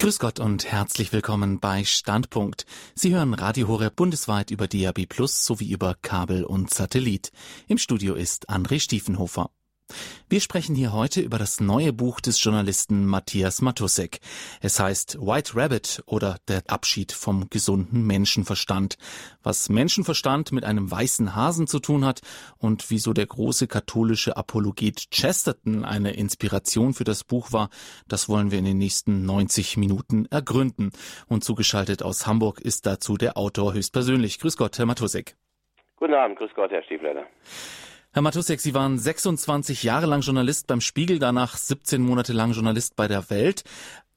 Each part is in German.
Grüß Gott und herzlich willkommen bei Standpunkt. Sie hören Radio Horeb bundesweit über DAB Plus sowie über Kabel und Satellit. Im Studio ist André Stiefenhofer. Wir sprechen hier heute über das neue Buch des Journalisten Matthias Matusek. Es heißt White Rabbit oder der Abschied vom gesunden Menschenverstand. Was Menschenverstand mit einem weißen Hasen zu tun hat und wieso der große katholische Apologet Chesterton eine Inspiration für das Buch war, das wollen wir in den nächsten 90 Minuten ergründen. Und zugeschaltet aus Hamburg ist dazu der Autor höchstpersönlich. Grüß Gott, Herr Matusek. Guten Abend, grüß Gott, Herr Stiefleiter. Herr Matusek, Sie waren 26 Jahre lang Journalist beim Spiegel, danach 17 Monate lang Journalist bei der Welt.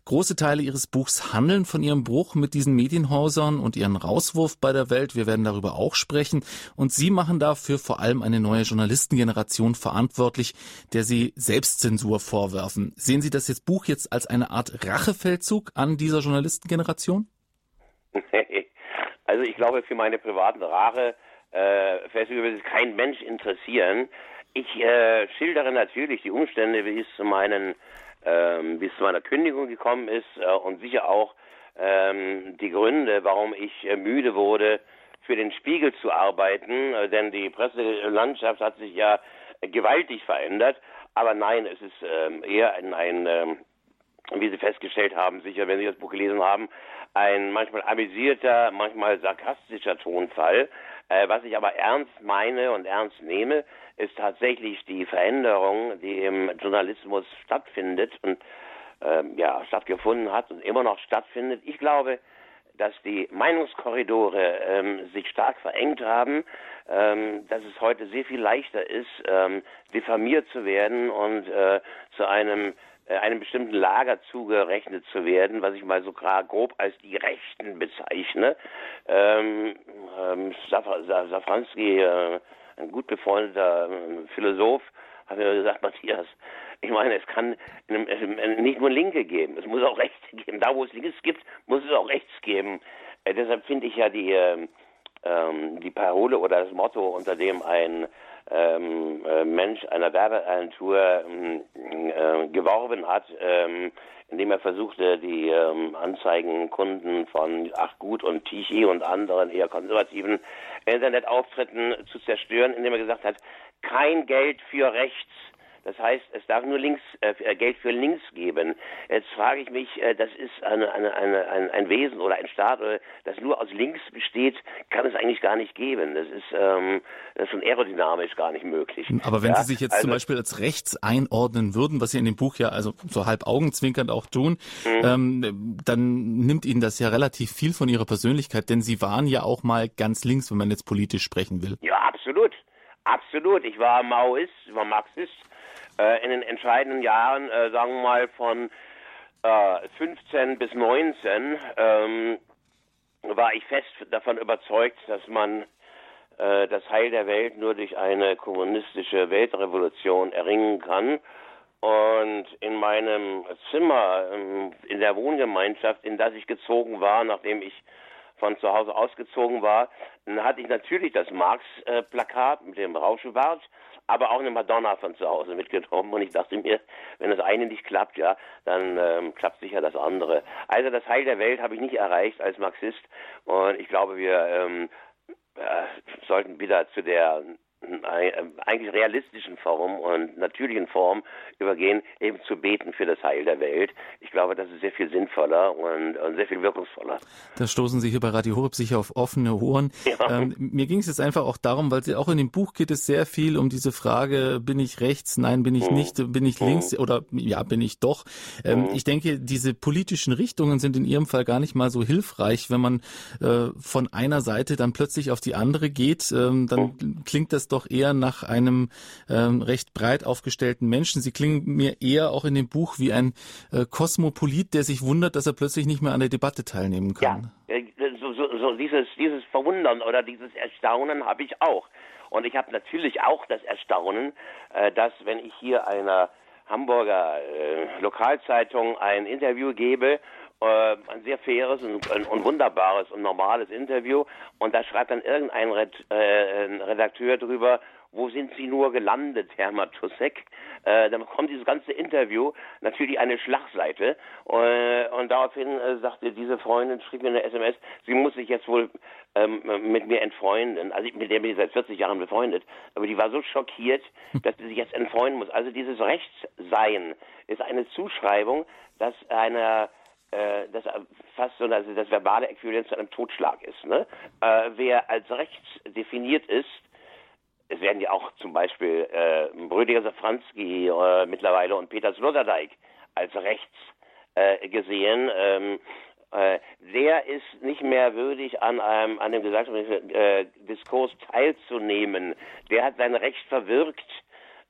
Große Teile Ihres Buchs handeln von Ihrem Bruch mit diesen Medienhäusern und Ihren Rauswurf bei der Welt. Wir werden darüber auch sprechen. Und Sie machen dafür vor allem eine neue Journalistengeneration verantwortlich, der Sie Selbstzensur vorwerfen. Sehen Sie das jetzt Buch jetzt als eine Art Rachefeldzug an dieser Journalistengeneration? Also ich glaube, für meine privaten Rache äh, Festival wird kein Mensch interessieren. Ich äh, schildere natürlich die Umstände, wie es zu meinen, ähm, wie es zu meiner Kündigung gekommen ist äh, und sicher auch ähm, die Gründe, warum ich äh, müde wurde, für den Spiegel zu arbeiten, äh, denn die Presselandschaft hat sich ja gewaltig verändert. Aber nein, es ist ähm, eher ein, ein ähm, wie Sie festgestellt haben, sicher, wenn Sie das Buch gelesen haben, ein manchmal amüsierter, manchmal sarkastischer Tonfall. Äh, was ich aber ernst meine und ernst nehme, ist tatsächlich die Veränderung, die im Journalismus stattfindet und ähm, ja stattgefunden hat und immer noch stattfindet. Ich glaube, dass die Meinungskorridore ähm, sich stark verengt haben, ähm, dass es heute sehr viel leichter ist, ähm, diffamiert zu werden und äh, zu einem einem bestimmten Lager zugerechnet zu werden, was ich mal so grob als die Rechten bezeichne. Ähm, ähm, Safranski, äh, ein gut befreundeter äh, Philosoph, hat mir gesagt, Matthias, ich meine, es kann nicht nur Linke geben, es muss auch Rechte geben. Da, wo es Links gibt, muss es auch Rechts geben. Äh, deshalb finde ich ja die, äh, die Parole oder das Motto, unter dem ein ähm, äh, Mensch einer Werbeagentur ähm, äh, geworben hat, ähm, indem er versuchte, die ähm, Anzeigenkunden von Ach Gut und Tichy und anderen eher konservativen Internetauftritten zu zerstören, indem er gesagt hat, kein Geld für rechts das heißt, es darf nur links, äh, äh, Geld für links geben. Jetzt frage ich mich, äh, das ist eine, eine, eine, ein, ein Wesen oder ein Staat, äh, das nur aus links besteht, kann es eigentlich gar nicht geben. Das ist, ähm, das ist schon aerodynamisch gar nicht möglich. Aber wenn ja, Sie sich jetzt also, zum Beispiel als rechts einordnen würden, was Sie in dem Buch ja also so halb augenzwinkernd auch tun, mhm. ähm, dann nimmt Ihnen das ja relativ viel von Ihrer Persönlichkeit, denn Sie waren ja auch mal ganz links, wenn man jetzt politisch sprechen will. Ja, absolut. Absolut. Ich war Maoist, ich war Marxist, in den entscheidenden Jahren, äh, sagen wir mal von äh, 15 bis 19, ähm, war ich fest davon überzeugt, dass man äh, das Heil der Welt nur durch eine kommunistische Weltrevolution erringen kann. Und in meinem Zimmer, ähm, in der Wohngemeinschaft, in das ich gezogen war, nachdem ich von zu Hause ausgezogen war, hatte ich natürlich das Marx-Plakat äh, mit dem Rauschebart aber auch eine Madonna von zu Hause mitgenommen. Und ich dachte mir, wenn das eine nicht klappt, ja, dann ähm, klappt sicher das andere. Also das Heil der Welt habe ich nicht erreicht als Marxist. Und ich glaube, wir ähm, äh, sollten wieder zu der eigentlich realistischen Form und natürlichen Form übergehen, eben zu beten für das Heil der Welt. Ich glaube, das ist sehr viel sinnvoller und, und sehr viel wirkungsvoller. Da stoßen Sie hier bei Radio Horeb sicher auf offene Ohren. Ja. Ähm, mir ging es jetzt einfach auch darum, weil Sie auch in dem Buch geht es sehr viel um diese Frage, bin ich rechts, nein, bin ich mhm. nicht, bin ich links mhm. oder ja, bin ich doch. Ähm, mhm. Ich denke, diese politischen Richtungen sind in Ihrem Fall gar nicht mal so hilfreich, wenn man äh, von einer Seite dann plötzlich auf die andere geht, ähm, dann mhm. klingt das doch eher nach einem ähm, recht breit aufgestellten Menschen. Sie klingen mir eher auch in dem Buch wie ein äh, Kosmopolit, der sich wundert, dass er plötzlich nicht mehr an der Debatte teilnehmen kann. Ja, äh, so, so, so dieses, dieses Verwundern oder dieses Erstaunen habe ich auch. Und ich habe natürlich auch das Erstaunen, äh, dass wenn ich hier einer Hamburger äh, Lokalzeitung ein Interview gebe äh, ein sehr faires und, und, wunderbares und normales Interview und da schreibt dann irgendein Red, äh, Redakteur drüber wo sind Sie nur gelandet, Herr Matusek? Äh, dann kommt dieses ganze Interview natürlich eine Schlagseite äh, und daraufhin äh, sagte diese Freundin, schrieb mir eine SMS, sie muss sich jetzt wohl ähm, mit mir entfreunden. Also mit der bin ich seit 40 Jahren befreundet, aber die war so schockiert, dass sie sich jetzt entfreunden muss. Also dieses Rechtssein ist eine Zuschreibung, dass einer das fast so also das verbale Äquivalent zu einem Totschlag ist. Ne? Äh, wer als rechts definiert ist, es werden ja auch zum Beispiel äh, Brüdiger Safranski äh, mittlerweile und Peter Sloterdijk als rechts äh, gesehen. Ähm, äh, der ist nicht mehr würdig, an einem an dem gesellschaftlichen äh, Diskurs teilzunehmen. Der hat sein Recht verwirkt,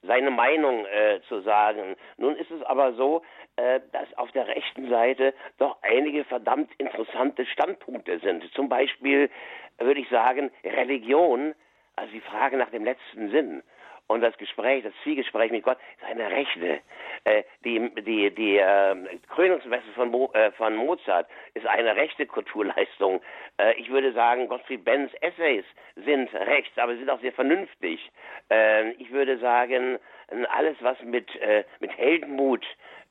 seine Meinung äh, zu sagen. Nun ist es aber so, äh, dass auf der rechten Seite doch einige verdammt interessante Standpunkte sind. Zum Beispiel würde ich sagen, Religion, also die Frage nach dem letzten Sinn. Und das Gespräch, das Zwiegespräch mit Gott ist eine rechte. Äh, die die, die äh, Krönungsmesse von, Mo, äh, von Mozart ist eine rechte Kulturleistung. Äh, ich würde sagen, Gottfried Benz Essays sind rechts, aber sind auch sehr vernünftig. Äh, ich würde sagen, alles, was mit, äh, mit Heldenmut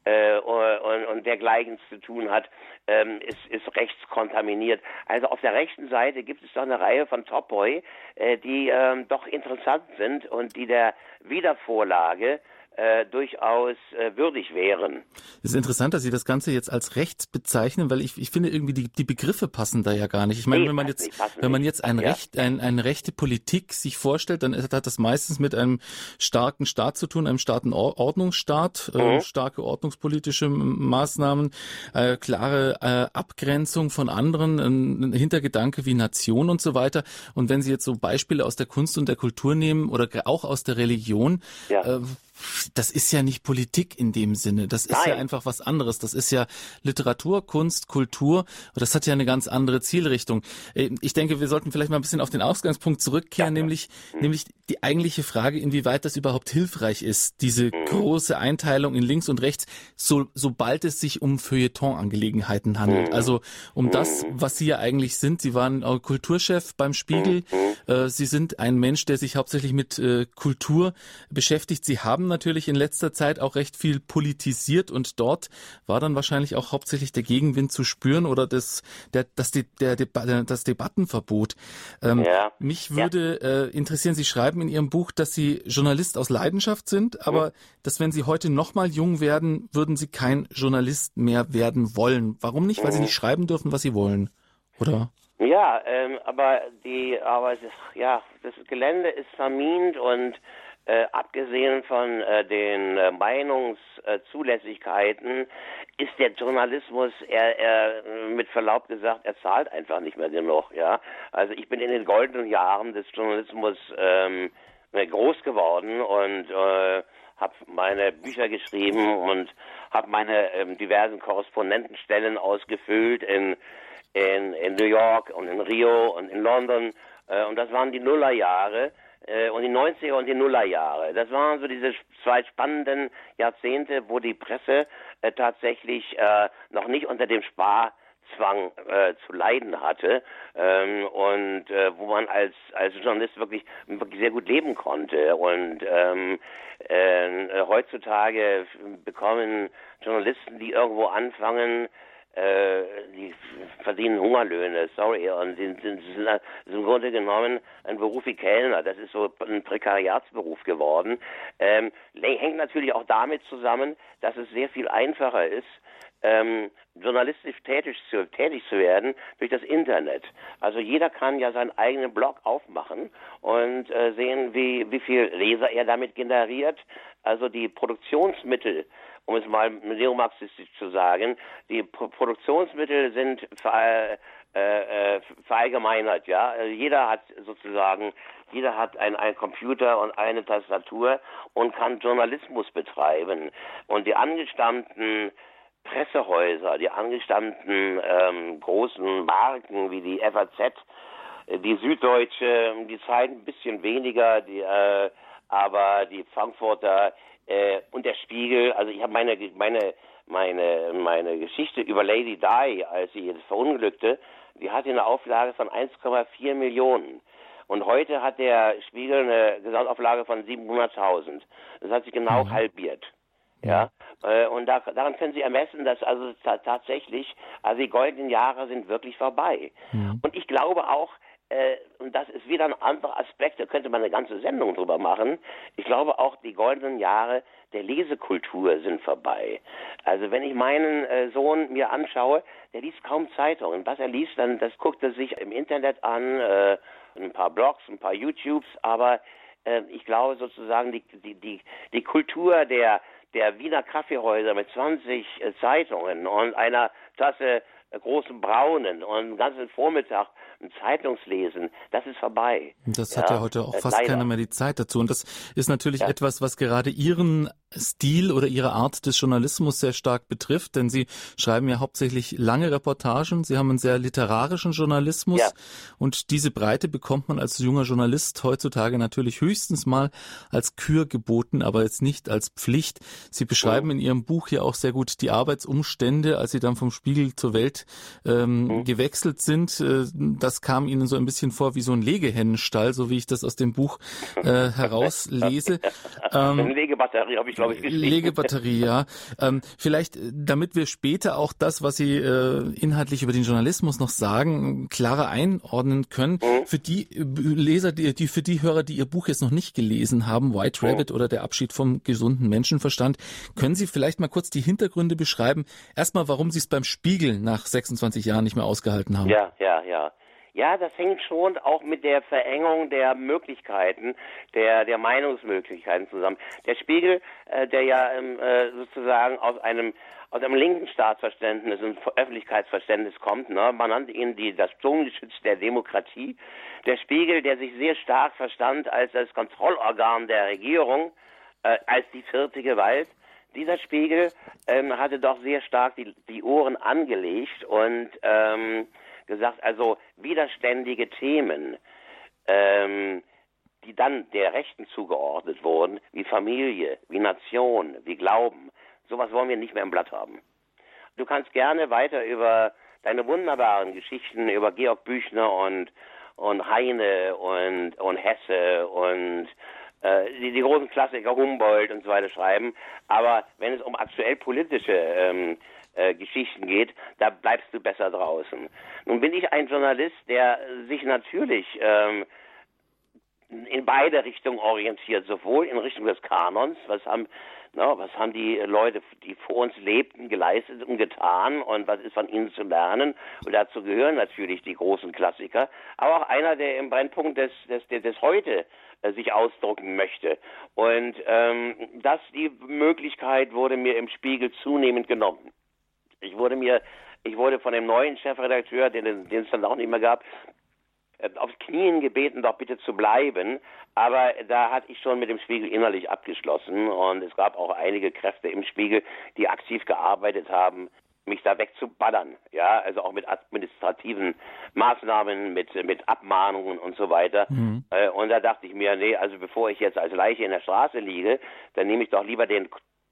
äh, und, und dergleichen zu tun hat, ähm, ist, ist rechts kontaminiert. Also auf der rechten Seite gibt es doch eine Reihe von Topoi, äh, die ähm, doch interessant sind und die der Wiedervorlage äh, durchaus äh, würdig wären. Es ist interessant, dass Sie das Ganze jetzt als rechts bezeichnen, weil ich, ich finde irgendwie die, die Begriffe passen da ja gar nicht. Ich meine, nee, wenn man jetzt nicht, wenn man jetzt ein ja. Recht, ein, eine rechte Politik sich vorstellt, dann hat das meistens mit einem starken Staat zu tun, einem starken Ordnungsstaat, äh, mhm. äh, starke ordnungspolitische Maßnahmen, äh, klare äh, Abgrenzung von anderen, ein Hintergedanke wie Nation und so weiter. Und wenn Sie jetzt so Beispiele aus der Kunst und der Kultur nehmen oder auch aus der Religion, ja. äh, das ist ja nicht Politik in dem Sinne. Das ist Nein. ja einfach was anderes. Das ist ja Literatur, Kunst, Kultur. Und das hat ja eine ganz andere Zielrichtung. Äh, ich denke, wir sollten vielleicht mal ein bisschen auf den Ausgangspunkt zurückkehren, ja. nämlich, mhm. nämlich die eigentliche Frage, inwieweit das überhaupt hilfreich ist, diese mhm. große Einteilung in links und rechts, so, sobald es sich um Feuilleton-Angelegenheiten handelt. Mhm. Also um das, mhm. was Sie ja eigentlich sind. Sie waren Kulturchef beim Spiegel. Mhm. Äh, Sie sind ein Mensch, der sich hauptsächlich mit äh, Kultur beschäftigt. Sie haben natürlich in letzter Zeit auch recht viel politisiert und dort war dann wahrscheinlich auch hauptsächlich der Gegenwind zu spüren oder das, der, das, der, der, das Debattenverbot. Ähm, ja. Mich würde ja. äh, interessieren, Sie schreiben in Ihrem Buch, dass Sie Journalist aus Leidenschaft sind, aber mhm. dass wenn Sie heute nochmal jung werden, würden Sie kein Journalist mehr werden wollen. Warum nicht? Weil mhm. Sie nicht schreiben dürfen, was Sie wollen, oder? Ja, ähm, aber die, aber das, ja, das Gelände ist vermint und äh, abgesehen von äh, den äh, Meinungszulässigkeiten ist der Journalismus, er, er, mit Verlaub gesagt, er zahlt einfach nicht mehr genug. Ja, also ich bin in den goldenen Jahren des Journalismus ähm, groß geworden und äh, habe meine Bücher geschrieben und habe meine ähm, diversen Korrespondentenstellen ausgefüllt in, in in New York und in Rio und in London äh, und das waren die Nullerjahre äh, und die 90er und die Nullerjahre. Das waren so diese zwei spannenden Jahrzehnte, wo die Presse äh, tatsächlich äh, noch nicht unter dem Sparzwang äh, zu leiden hatte ähm, und äh, wo man als als Journalist wirklich wirklich sehr gut leben konnte und ähm, äh, heutzutage bekommen Journalisten, die irgendwo anfangen, äh, die verdienen Hungerlöhne, sorry, und sind, sind, sind, sind im Grunde genommen ein Beruf wie Kellner. Das ist so ein Prekariatsberuf geworden. Ähm, hängt natürlich auch damit zusammen, dass es sehr viel einfacher ist, ähm, journalistisch tätig zu, tätig zu werden durch das Internet. Also jeder kann ja seinen eigenen Blog aufmachen und äh, sehen, wie, wie viel Leser er damit generiert. Also die Produktionsmittel um es mal neomarxistisch zu sagen, die Pro Produktionsmittel sind ver, äh, äh, verallgemeinert, ja. Also jeder hat sozusagen, jeder hat ein, ein Computer und eine Tastatur und kann Journalismus betreiben. Und die angestammten Pressehäuser, die angestammten ähm, großen Marken wie die FAZ, die Süddeutsche, die zeigen ein bisschen weniger, die, äh, aber die Frankfurter, äh, und der Spiegel, also ich habe meine, meine, meine, meine Geschichte über Lady Di, als sie jetzt verunglückte, die hatte eine Auflage von 1,4 Millionen. Und heute hat der Spiegel eine Gesamtauflage von 700.000. Das hat sich genau mhm. halbiert. Ja, äh, und da, daran können Sie ermessen, dass also tatsächlich, also die goldenen Jahre sind wirklich vorbei. Mhm. Und ich glaube auch, äh, und das ist wieder ein anderer Aspekt, da könnte man eine ganze Sendung drüber machen. Ich glaube auch, die goldenen Jahre der Lesekultur sind vorbei. Also wenn ich meinen äh, Sohn mir anschaue, der liest kaum Zeitungen. Was er liest, dann das guckt er sich im Internet an, äh, ein paar Blogs, ein paar YouTubes, aber äh, ich glaube sozusagen die, die, die, die Kultur der, der Wiener Kaffeehäuser mit 20 äh, Zeitungen und einer Tasse großen Braunen und einen ganzen Vormittag ein Zeitungslesen, das ist vorbei. Das hat ja, ja heute auch äh, fast Leider. keiner mehr die Zeit dazu. Und das ist natürlich ja. etwas, was gerade Ihren Stil oder Ihre Art des Journalismus sehr stark betrifft, denn Sie schreiben ja hauptsächlich lange Reportagen. Sie haben einen sehr literarischen Journalismus ja. und diese Breite bekommt man als junger Journalist heutzutage natürlich höchstens mal als Kür geboten, aber jetzt nicht als Pflicht. Sie beschreiben mhm. in Ihrem Buch ja auch sehr gut die Arbeitsumstände, als Sie dann vom Spiegel zur Welt ähm, mhm. gewechselt sind. Äh, das kam Ihnen so ein bisschen vor wie so ein Legehennenstall, so wie ich das aus dem Buch äh, herauslese. ähm, Legebatterie habe ich glaube ich, geschrieben. Legebatterie, ja. Ähm, vielleicht, äh, damit wir später auch das, was Sie äh, inhaltlich über den Journalismus noch sagen, klarer einordnen können. Mhm. Für die äh, Leser, die, die, für die Hörer, die Ihr Buch jetzt noch nicht gelesen haben, White mhm. Rabbit mhm. oder der Abschied vom gesunden Menschenverstand, können Sie vielleicht mal kurz die Hintergründe beschreiben? Erstmal, warum Sie es beim Spiegel nach 26 Jahren nicht mehr ausgehalten haben. Ja, ja, ja. Ja, das hängt schon auch mit der Verengung der Möglichkeiten, der, der Meinungsmöglichkeiten zusammen. Der Spiegel, äh, der ja ähm, äh, sozusagen aus einem aus einem linken Staatsverständnis und Öffentlichkeitsverständnis kommt. Ne? Man nannte ihn die, das Zungengeschütz der Demokratie. Der Spiegel, der sich sehr stark verstand als das Kontrollorgan der Regierung, äh, als die vierte Gewalt. Dieser Spiegel ähm, hatte doch sehr stark die, die Ohren angelegt und ähm, gesagt, also widerständige Themen, ähm, die dann der Rechten zugeordnet wurden, wie Familie, wie Nation, wie Glauben, sowas wollen wir nicht mehr im Blatt haben. Du kannst gerne weiter über deine wunderbaren Geschichten über Georg Büchner und, und Heine und, und Hesse und äh, die, die großen Klassiker Humboldt und so weiter schreiben. Aber wenn es um aktuell politische ähm, äh, Geschichten geht, da bleibst du besser draußen. Nun bin ich ein Journalist, der sich natürlich ähm, in beide Richtungen orientiert, sowohl in Richtung des Kanons, was haben, na, was haben die Leute, die vor uns lebten, geleistet und getan und was ist von ihnen zu lernen. Und dazu gehören natürlich die großen Klassiker, aber auch einer, der im Brennpunkt des, des, des, Heute äh, sich ausdrucken möchte. Und ähm, das, die Möglichkeit wurde mir im Spiegel zunehmend genommen. Ich wurde mir, ich wurde von dem neuen Chefredakteur, den, den es dann auch nicht mehr gab, äh, aufs Knien gebeten, doch bitte zu bleiben. Aber da hatte ich schon mit dem Spiegel innerlich abgeschlossen und es gab auch einige Kräfte im Spiegel, die aktiv gearbeitet haben, mich da wegzuballern, ja, also auch mit administrativen Maßnahmen, mit, mit Abmahnungen und so weiter. Mhm. Äh, und da dachte ich mir, nee, also bevor ich jetzt als Leiche in der Straße liege, dann nehme ich doch lieber den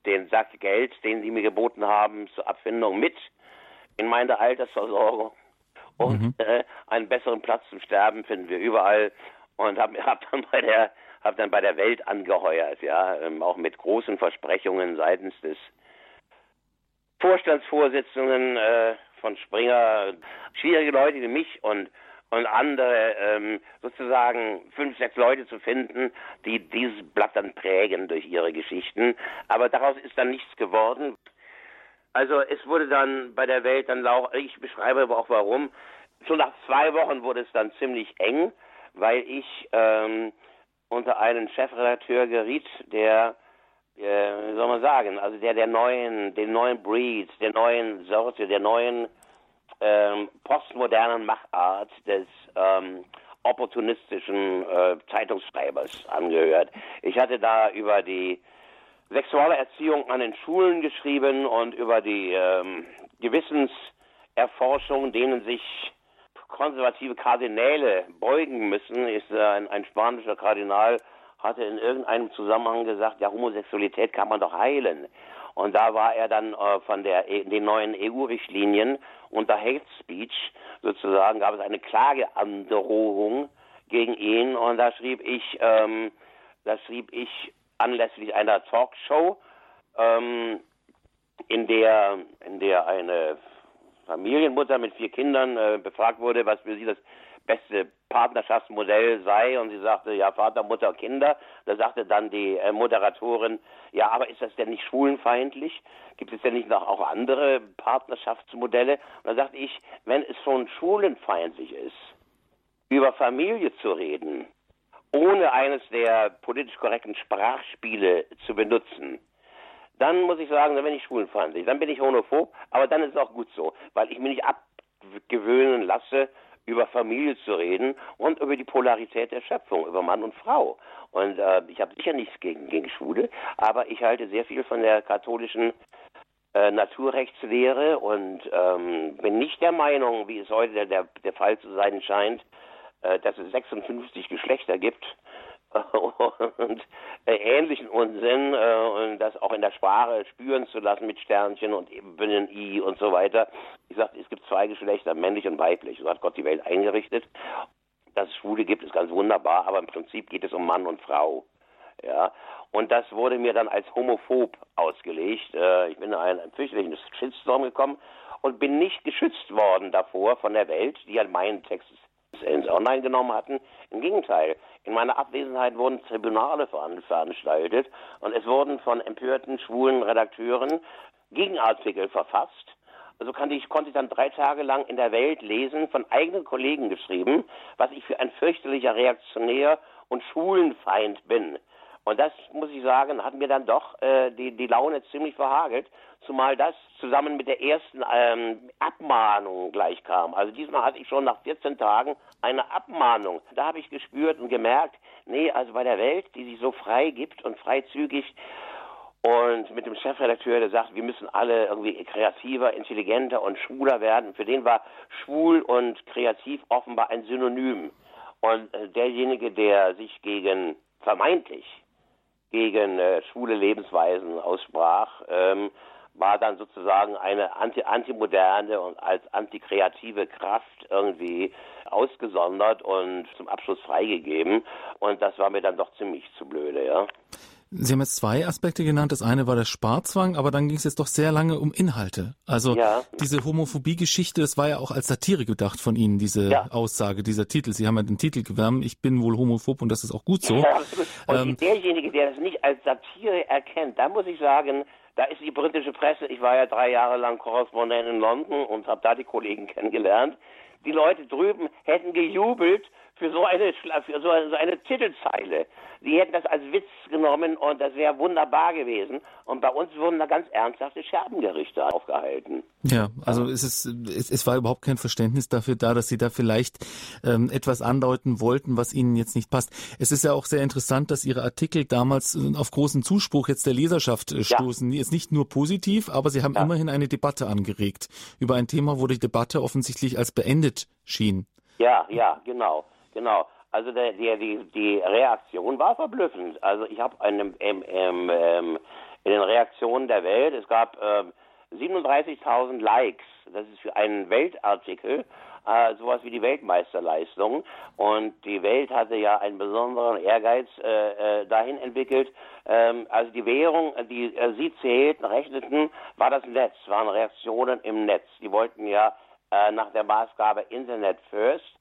den Sack Geld, den sie mir geboten haben, zur Abfindung mit in meine Altersversorgung. Und mhm. äh, einen besseren Platz zum Sterben finden wir überall. Und habe hab dann bei der hab dann bei der Welt angeheuert, ja, ähm, auch mit großen Versprechungen seitens des Vorstandsvorsitzenden äh, von Springer, schwierige Leute wie mich und und andere ähm, sozusagen fünf, sechs Leute zu finden, die dieses Blatt dann prägen durch ihre Geschichten. Aber daraus ist dann nichts geworden. Also es wurde dann bei der Welt dann auch, ich beschreibe aber auch warum, schon nach zwei Wochen wurde es dann ziemlich eng, weil ich ähm, unter einen Chefredakteur geriet, der äh, wie soll man sagen, also der der neuen, den neuen Breed, der neuen Sorte, der neuen ähm, postmodernen Machart des ähm, opportunistischen äh, Zeitungsschreibers angehört. Ich hatte da über die sexuelle Erziehung an den Schulen geschrieben und über die ähm, Gewissenserforschung, denen sich konservative Kardinäle beugen müssen, ist äh, ein, ein spanischer Kardinal hatte in irgendeinem Zusammenhang gesagt, ja, Homosexualität kann man doch heilen. Und da war er dann äh, von der, e, den neuen EU-Richtlinien unter Hate Speech. Sozusagen gab es eine Klageandrohung gegen ihn. Und da schrieb ich, ähm, da schrieb ich anlässlich einer Talkshow, ähm, in der, in der eine Familienmutter mit vier Kindern äh, befragt wurde, was für sie das beste Partnerschaftsmodell sei und sie sagte, ja, Vater, Mutter, Kinder. Da sagte dann die äh, Moderatorin, ja, aber ist das denn nicht schwulenfeindlich? Gibt es denn nicht noch auch andere Partnerschaftsmodelle? Und dann sagte ich, wenn es schon schwulenfeindlich ist, über Familie zu reden, ohne eines der politisch korrekten Sprachspiele zu benutzen, dann muss ich sagen, dann bin ich schwulenfeindlich, dann bin ich homophob, aber dann ist es auch gut so, weil ich mich nicht abgewöhnen lasse, über Familie zu reden und über die Polarität der Schöpfung, über Mann und Frau. Und äh, ich habe sicher nichts gegen, gegen Schwule, aber ich halte sehr viel von der katholischen äh, Naturrechtslehre und ähm, bin nicht der Meinung, wie es heute der, der, Fall zu sein scheint, äh, dass es 56 Geschlechter gibt und äh, ähnlichen Unsinn äh, und das auch in der Sprache spüren zu lassen mit Sternchen und Ebenen I und so weiter. Ich sagte, es gibt zwei Geschlechter, männlich und weiblich. So hat Gott die Welt eingerichtet. Dass es Schwule gibt, ist ganz wunderbar, aber im Prinzip geht es um Mann und Frau. Ja, und das wurde mir dann als homophob ausgelegt. Äh, ich bin in einen fürchterlichen Shitstorm gekommen und bin nicht geschützt worden davor von der Welt, die an meinen Text ins Online genommen hatten. Im Gegenteil, in meiner Abwesenheit wurden Tribunale veranstaltet und es wurden von empörten schwulen Redakteuren Gegenartikel verfasst. Also konnte ich, konnte ich dann drei Tage lang in der Welt lesen, von eigenen Kollegen geschrieben, was ich für ein fürchterlicher Reaktionär und Schwulenfeind bin. Und das, muss ich sagen, hat mir dann doch äh, die, die Laune ziemlich verhagelt, zumal das zusammen mit der ersten ähm, Abmahnung gleich kam. Also diesmal hatte ich schon nach 14 Tagen eine Abmahnung. Da habe ich gespürt und gemerkt, nee, also bei der Welt, die sich so frei gibt und freizügig und mit dem Chefredakteur, der sagt, wir müssen alle irgendwie kreativer, intelligenter und schwuler werden. Für den war schwul und kreativ offenbar ein Synonym. Und äh, derjenige, der sich gegen vermeintlich gegen äh, schwule Lebensweisen aussprach, ähm, war dann sozusagen eine anti antimoderne und als antikreative Kraft irgendwie ausgesondert und zum Abschluss freigegeben. Und das war mir dann doch ziemlich zu blöde, ja. Sie haben jetzt zwei Aspekte genannt. Das eine war der Sparzwang, aber dann ging es jetzt doch sehr lange um Inhalte. Also ja. diese Homophobie-Geschichte, das war ja auch als Satire gedacht von Ihnen, diese ja. Aussage, dieser Titel. Sie haben ja den Titel gewärmt, ich bin wohl homophob und das ist auch gut so. Ja, und ähm, derjenige, der das nicht als Satire erkennt, da muss ich sagen, da ist die britische Presse, ich war ja drei Jahre lang Korrespondent in London und habe da die Kollegen kennengelernt, die Leute drüben hätten gejubelt für so eine, für so eine Titelzeile. Die hätten das als Witz genommen und das wäre wunderbar gewesen. Und bei uns wurden da ganz ernsthafte Scherbengerichte aufgehalten. Ja, also es, ist, es, es war überhaupt kein Verständnis dafür da, dass Sie da vielleicht ähm, etwas andeuten wollten, was Ihnen jetzt nicht passt. Es ist ja auch sehr interessant, dass Ihre Artikel damals äh, auf großen Zuspruch jetzt der Leserschaft äh, stoßen. Ja. Jetzt nicht nur positiv, aber Sie haben ja. immerhin eine Debatte angeregt über ein Thema, wo die Debatte offensichtlich als beendet schien. Ja, ja, genau, genau. Also der, der, die, die Reaktion war verblüffend. Also ich habe ähm, ähm, in den Reaktionen der Welt, es gab ähm, 37.000 Likes. Das ist für einen Weltartikel äh, sowas wie die Weltmeisterleistung. Und die Welt hatte ja einen besonderen Ehrgeiz äh, äh, dahin entwickelt. Ähm, also die Währung, die äh, sie zählten, rechneten, war das Netz, waren Reaktionen im Netz. Die wollten ja äh, nach der Maßgabe Internet First äh,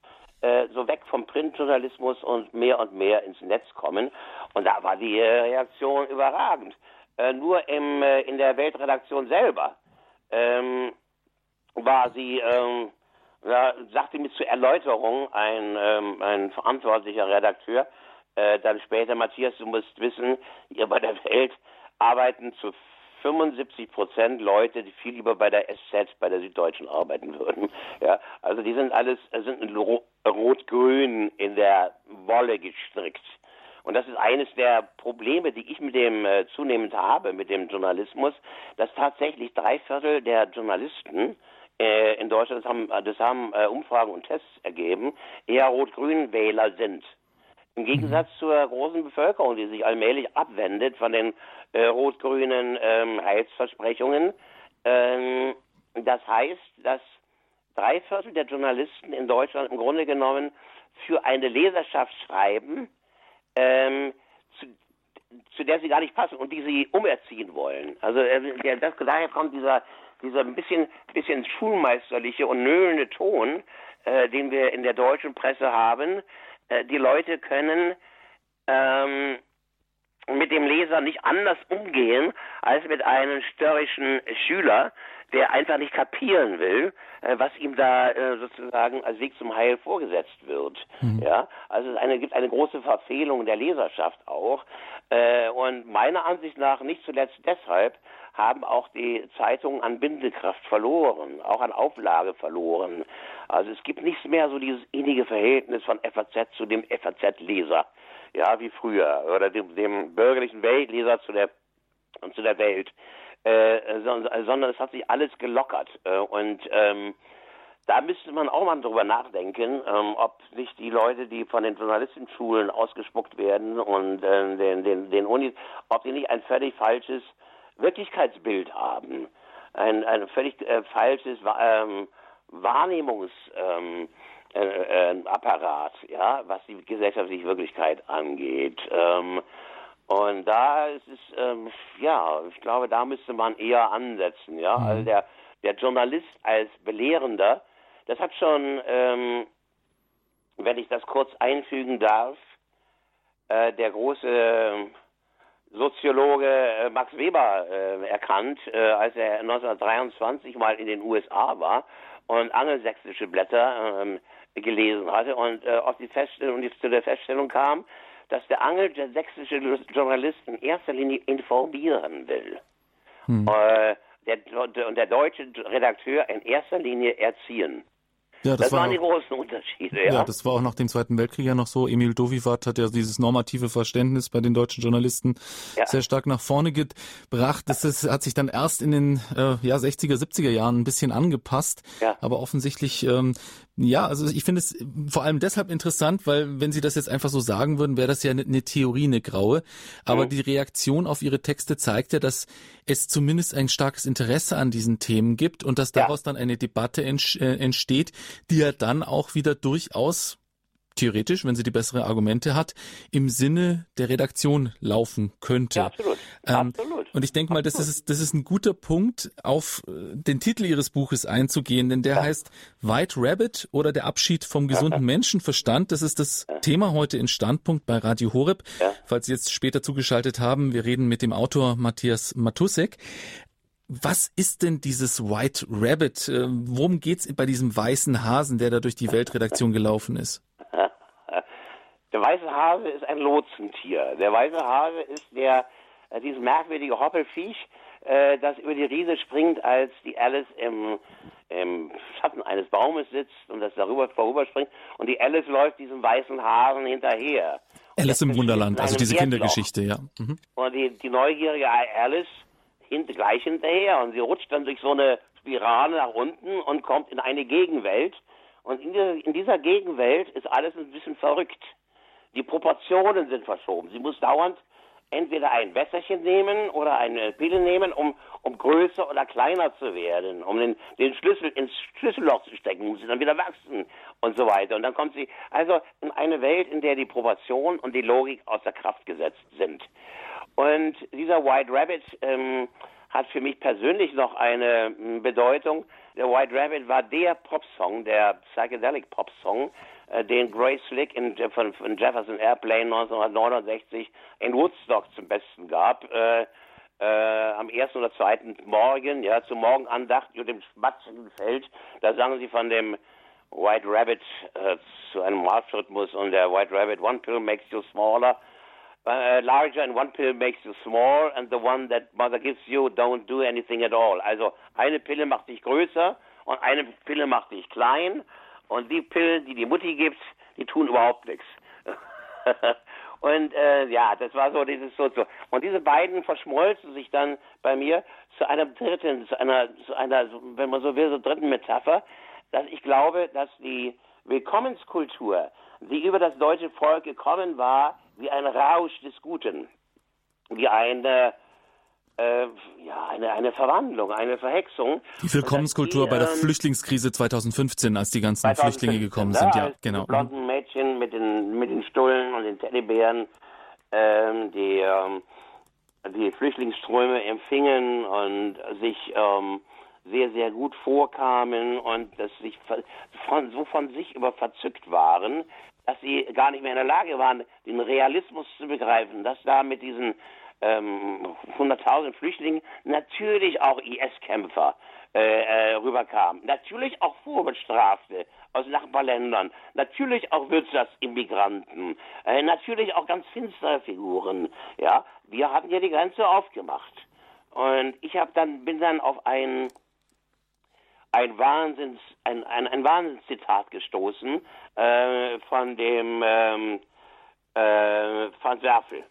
so weg vom Printjournalismus und mehr und mehr ins Netz kommen. Und da war die äh, Reaktion überragend. Äh, nur im, äh, in der Weltredaktion selber ähm, war sie, ähm, ja, sagte mir zur Erläuterung ein, ähm, ein verantwortlicher Redakteur, äh, dann später, Matthias, du musst wissen, ihr bei der Welt arbeiten zu 75 Prozent Leute, die viel lieber bei der SZ, bei der Süddeutschen arbeiten würden. Ja, also die sind alles, sind rot-grün in der Wolle gestrickt. Und das ist eines der Probleme, die ich mit dem äh, zunehmend habe, mit dem Journalismus, dass tatsächlich drei Viertel der Journalisten äh, in Deutschland, das haben, das haben äh, Umfragen und Tests ergeben, eher rot-grün Wähler sind. Im Gegensatz mhm. zur großen Bevölkerung, die sich allmählich abwendet von den äh, rot-grünen ähm, Heilsversprechungen. Ähm, das heißt, dass drei Viertel der Journalisten in Deutschland im Grunde genommen für eine Leserschaft schreiben, ähm, zu, zu, der sie gar nicht passen und die sie umerziehen wollen. Also äh, das, daher kommt dieser, dieser ein bisschen, bisschen schulmeisterliche und nöhlende Ton, äh, den wir in der deutschen Presse haben. Äh, die Leute können ähm, mit dem Leser nicht anders umgehen als mit einem störrischen Schüler, der einfach nicht kapieren will, äh, was ihm da äh, sozusagen als Weg zum Heil vorgesetzt wird. Mhm. Ja, also es eine, gibt eine große Verfehlung der Leserschaft auch. Äh, und meiner Ansicht nach nicht zuletzt deshalb haben auch die Zeitungen an Bindekraft verloren, auch an Auflage verloren. Also es gibt nicht mehr so dieses innige Verhältnis von FAZ zu dem FAZ-Leser ja, wie früher, oder dem, dem bürgerlichen Weltleser zu der, zu der Welt, äh, sondern es hat sich alles gelockert. Äh, und ähm, da müsste man auch mal drüber nachdenken, ähm, ob nicht die Leute, die von den Journalistenschulen ausgespuckt werden und äh, den, den, den Unis, ob die nicht ein völlig falsches Wirklichkeitsbild haben. Ein, ein völlig äh, falsches ähm, Wahrnehmungs, ähm, äh, äh, ja, was die gesellschaftliche Wirklichkeit angeht. Ähm, und da ist es, ähm, ja, ich glaube, da müsste man eher ansetzen, ja. Mhm. Also der, der Journalist als Belehrender, das hat schon, ähm, wenn ich das kurz einfügen darf, äh, der große Soziologe äh, Max Weber äh, erkannt, äh, als er 1923 mal in den USA war und angelsächsische Blätter ähm, gelesen hatte und äh, auf die Feststellung und zu der Feststellung kam, dass der Angel der sächsische Journalist in erster Linie informieren will. Hm. Äh, der, und der deutsche Redakteur in erster Linie erziehen. Ja, das, das war waren die großen Unterschiede. Ja. ja, das war auch nach dem Zweiten Weltkrieg ja noch so. Emil Dovivat hat ja dieses normative Verständnis bei den deutschen Journalisten ja. sehr stark nach vorne gebracht. Das ist, hat sich dann erst in den äh, ja, 60er, 70er Jahren ein bisschen angepasst. Ja. Aber offensichtlich ähm, ja, also ich finde es vor allem deshalb interessant, weil wenn Sie das jetzt einfach so sagen würden, wäre das ja eine, eine Theorie, eine graue. Aber mhm. die Reaktion auf Ihre Texte zeigt ja, dass es zumindest ein starkes Interesse an diesen Themen gibt und dass daraus dann eine Debatte äh, entsteht, die ja dann auch wieder durchaus theoretisch, wenn sie die bessere Argumente hat, im Sinne der Redaktion laufen könnte. Ja, absolut. Ähm, absolut. Und ich denke mal, das ist, das ist ein guter Punkt, auf äh, den Titel Ihres Buches einzugehen, denn der ja. heißt White Rabbit oder der Abschied vom gesunden Menschenverstand. Das ist das ja. Thema heute in Standpunkt bei Radio Horeb. Ja. Falls Sie jetzt später zugeschaltet haben, wir reden mit dem Autor Matthias Matusek. Was ist denn dieses White Rabbit? Äh, worum geht's bei diesem weißen Hasen, der da durch die Weltredaktion gelaufen ist? Der weiße Hase ist ein Lotsentier. Der weiße Hase ist der, äh, dieses merkwürdige Hoppelfiech, äh, das über die Riese springt, als die Alice im, im Schatten eines Baumes sitzt und das darüber vorüberspringt. Und die Alice läuft diesem weißen Hasen hinterher. Alice im Wunderland, also diese. Kindergeschichte, ja. Mhm. Und die, die neugierige Alice gleich hinterher und sie rutscht dann durch so eine Spirale nach unten und kommt in eine Gegenwelt. Und in dieser, in dieser Gegenwelt ist alles ein bisschen verrückt. Die Proportionen sind verschoben. Sie muss dauernd entweder ein Wässerchen nehmen oder eine Pille nehmen, um, um größer oder kleiner zu werden, um den, den Schlüssel ins Schlüsselloch zu stecken, muss sie dann wieder wachsen und so weiter. Und dann kommt sie also in eine Welt, in der die Proportion und die Logik außer Kraft gesetzt sind. Und dieser White Rabbit ähm, hat für mich persönlich noch eine hm, Bedeutung. Der White Rabbit war der Popsong, der Psychedelic Popsong, äh, den Grace Slick in, von, von, Jefferson Airplane 1969 in Woodstock zum Besten gab. Äh, äh, am ersten oder zweiten Morgen, ja, zur Morgenandacht über dem schmatzigen Feld, da sangen sie von dem White Rabbit äh, zu einem Marschrhythmus und der White Rabbit, one pill makes you smaller, uh, larger and one pill makes you small and the one that mother gives you don't do anything at all. Also eine Pille macht dich größer und eine Pille macht dich klein und die Pillen, die die Mutti gibt, die tun überhaupt nichts. Und äh, ja, das war so dieses so, so. Und diese beiden verschmolzen sich dann bei mir zu einer dritten, zu einer, zu einer, wenn man so will, so dritten Metapher, dass ich glaube, dass die Willkommenskultur, die über das deutsche Volk gekommen war, wie ein Rausch des Guten, wie eine äh, ja, eine, eine Verwandlung, eine Verhexung. Die Willkommenskultur die, bei der Flüchtlingskrise 2015, als die ganzen 2015, Flüchtlinge gekommen sind, ja, genau. Die blonden Mädchen mit den, mit den Stullen und den Teddybären, ähm, die ähm, die Flüchtlingsströme empfingen und sich ähm, sehr, sehr gut vorkamen und dass sich von, so von sich über verzückt waren, dass sie gar nicht mehr in der Lage waren, den Realismus zu begreifen, dass da mit diesen ähm, 100.000 Flüchtlingen natürlich auch IS-Kämpfer äh, äh, rüberkamen, natürlich auch Vorbestrafte aus Nachbarländern, natürlich auch Wirtschaftsimmigranten, äh, natürlich auch ganz finstere Figuren. Ja, wir hatten ja die Grenze aufgemacht. Und ich habe dann bin dann auf ein ein Wahnsinns ein ein, ein Wahnsinnszitat gestoßen äh, von dem ähm, äh, Franz Werfel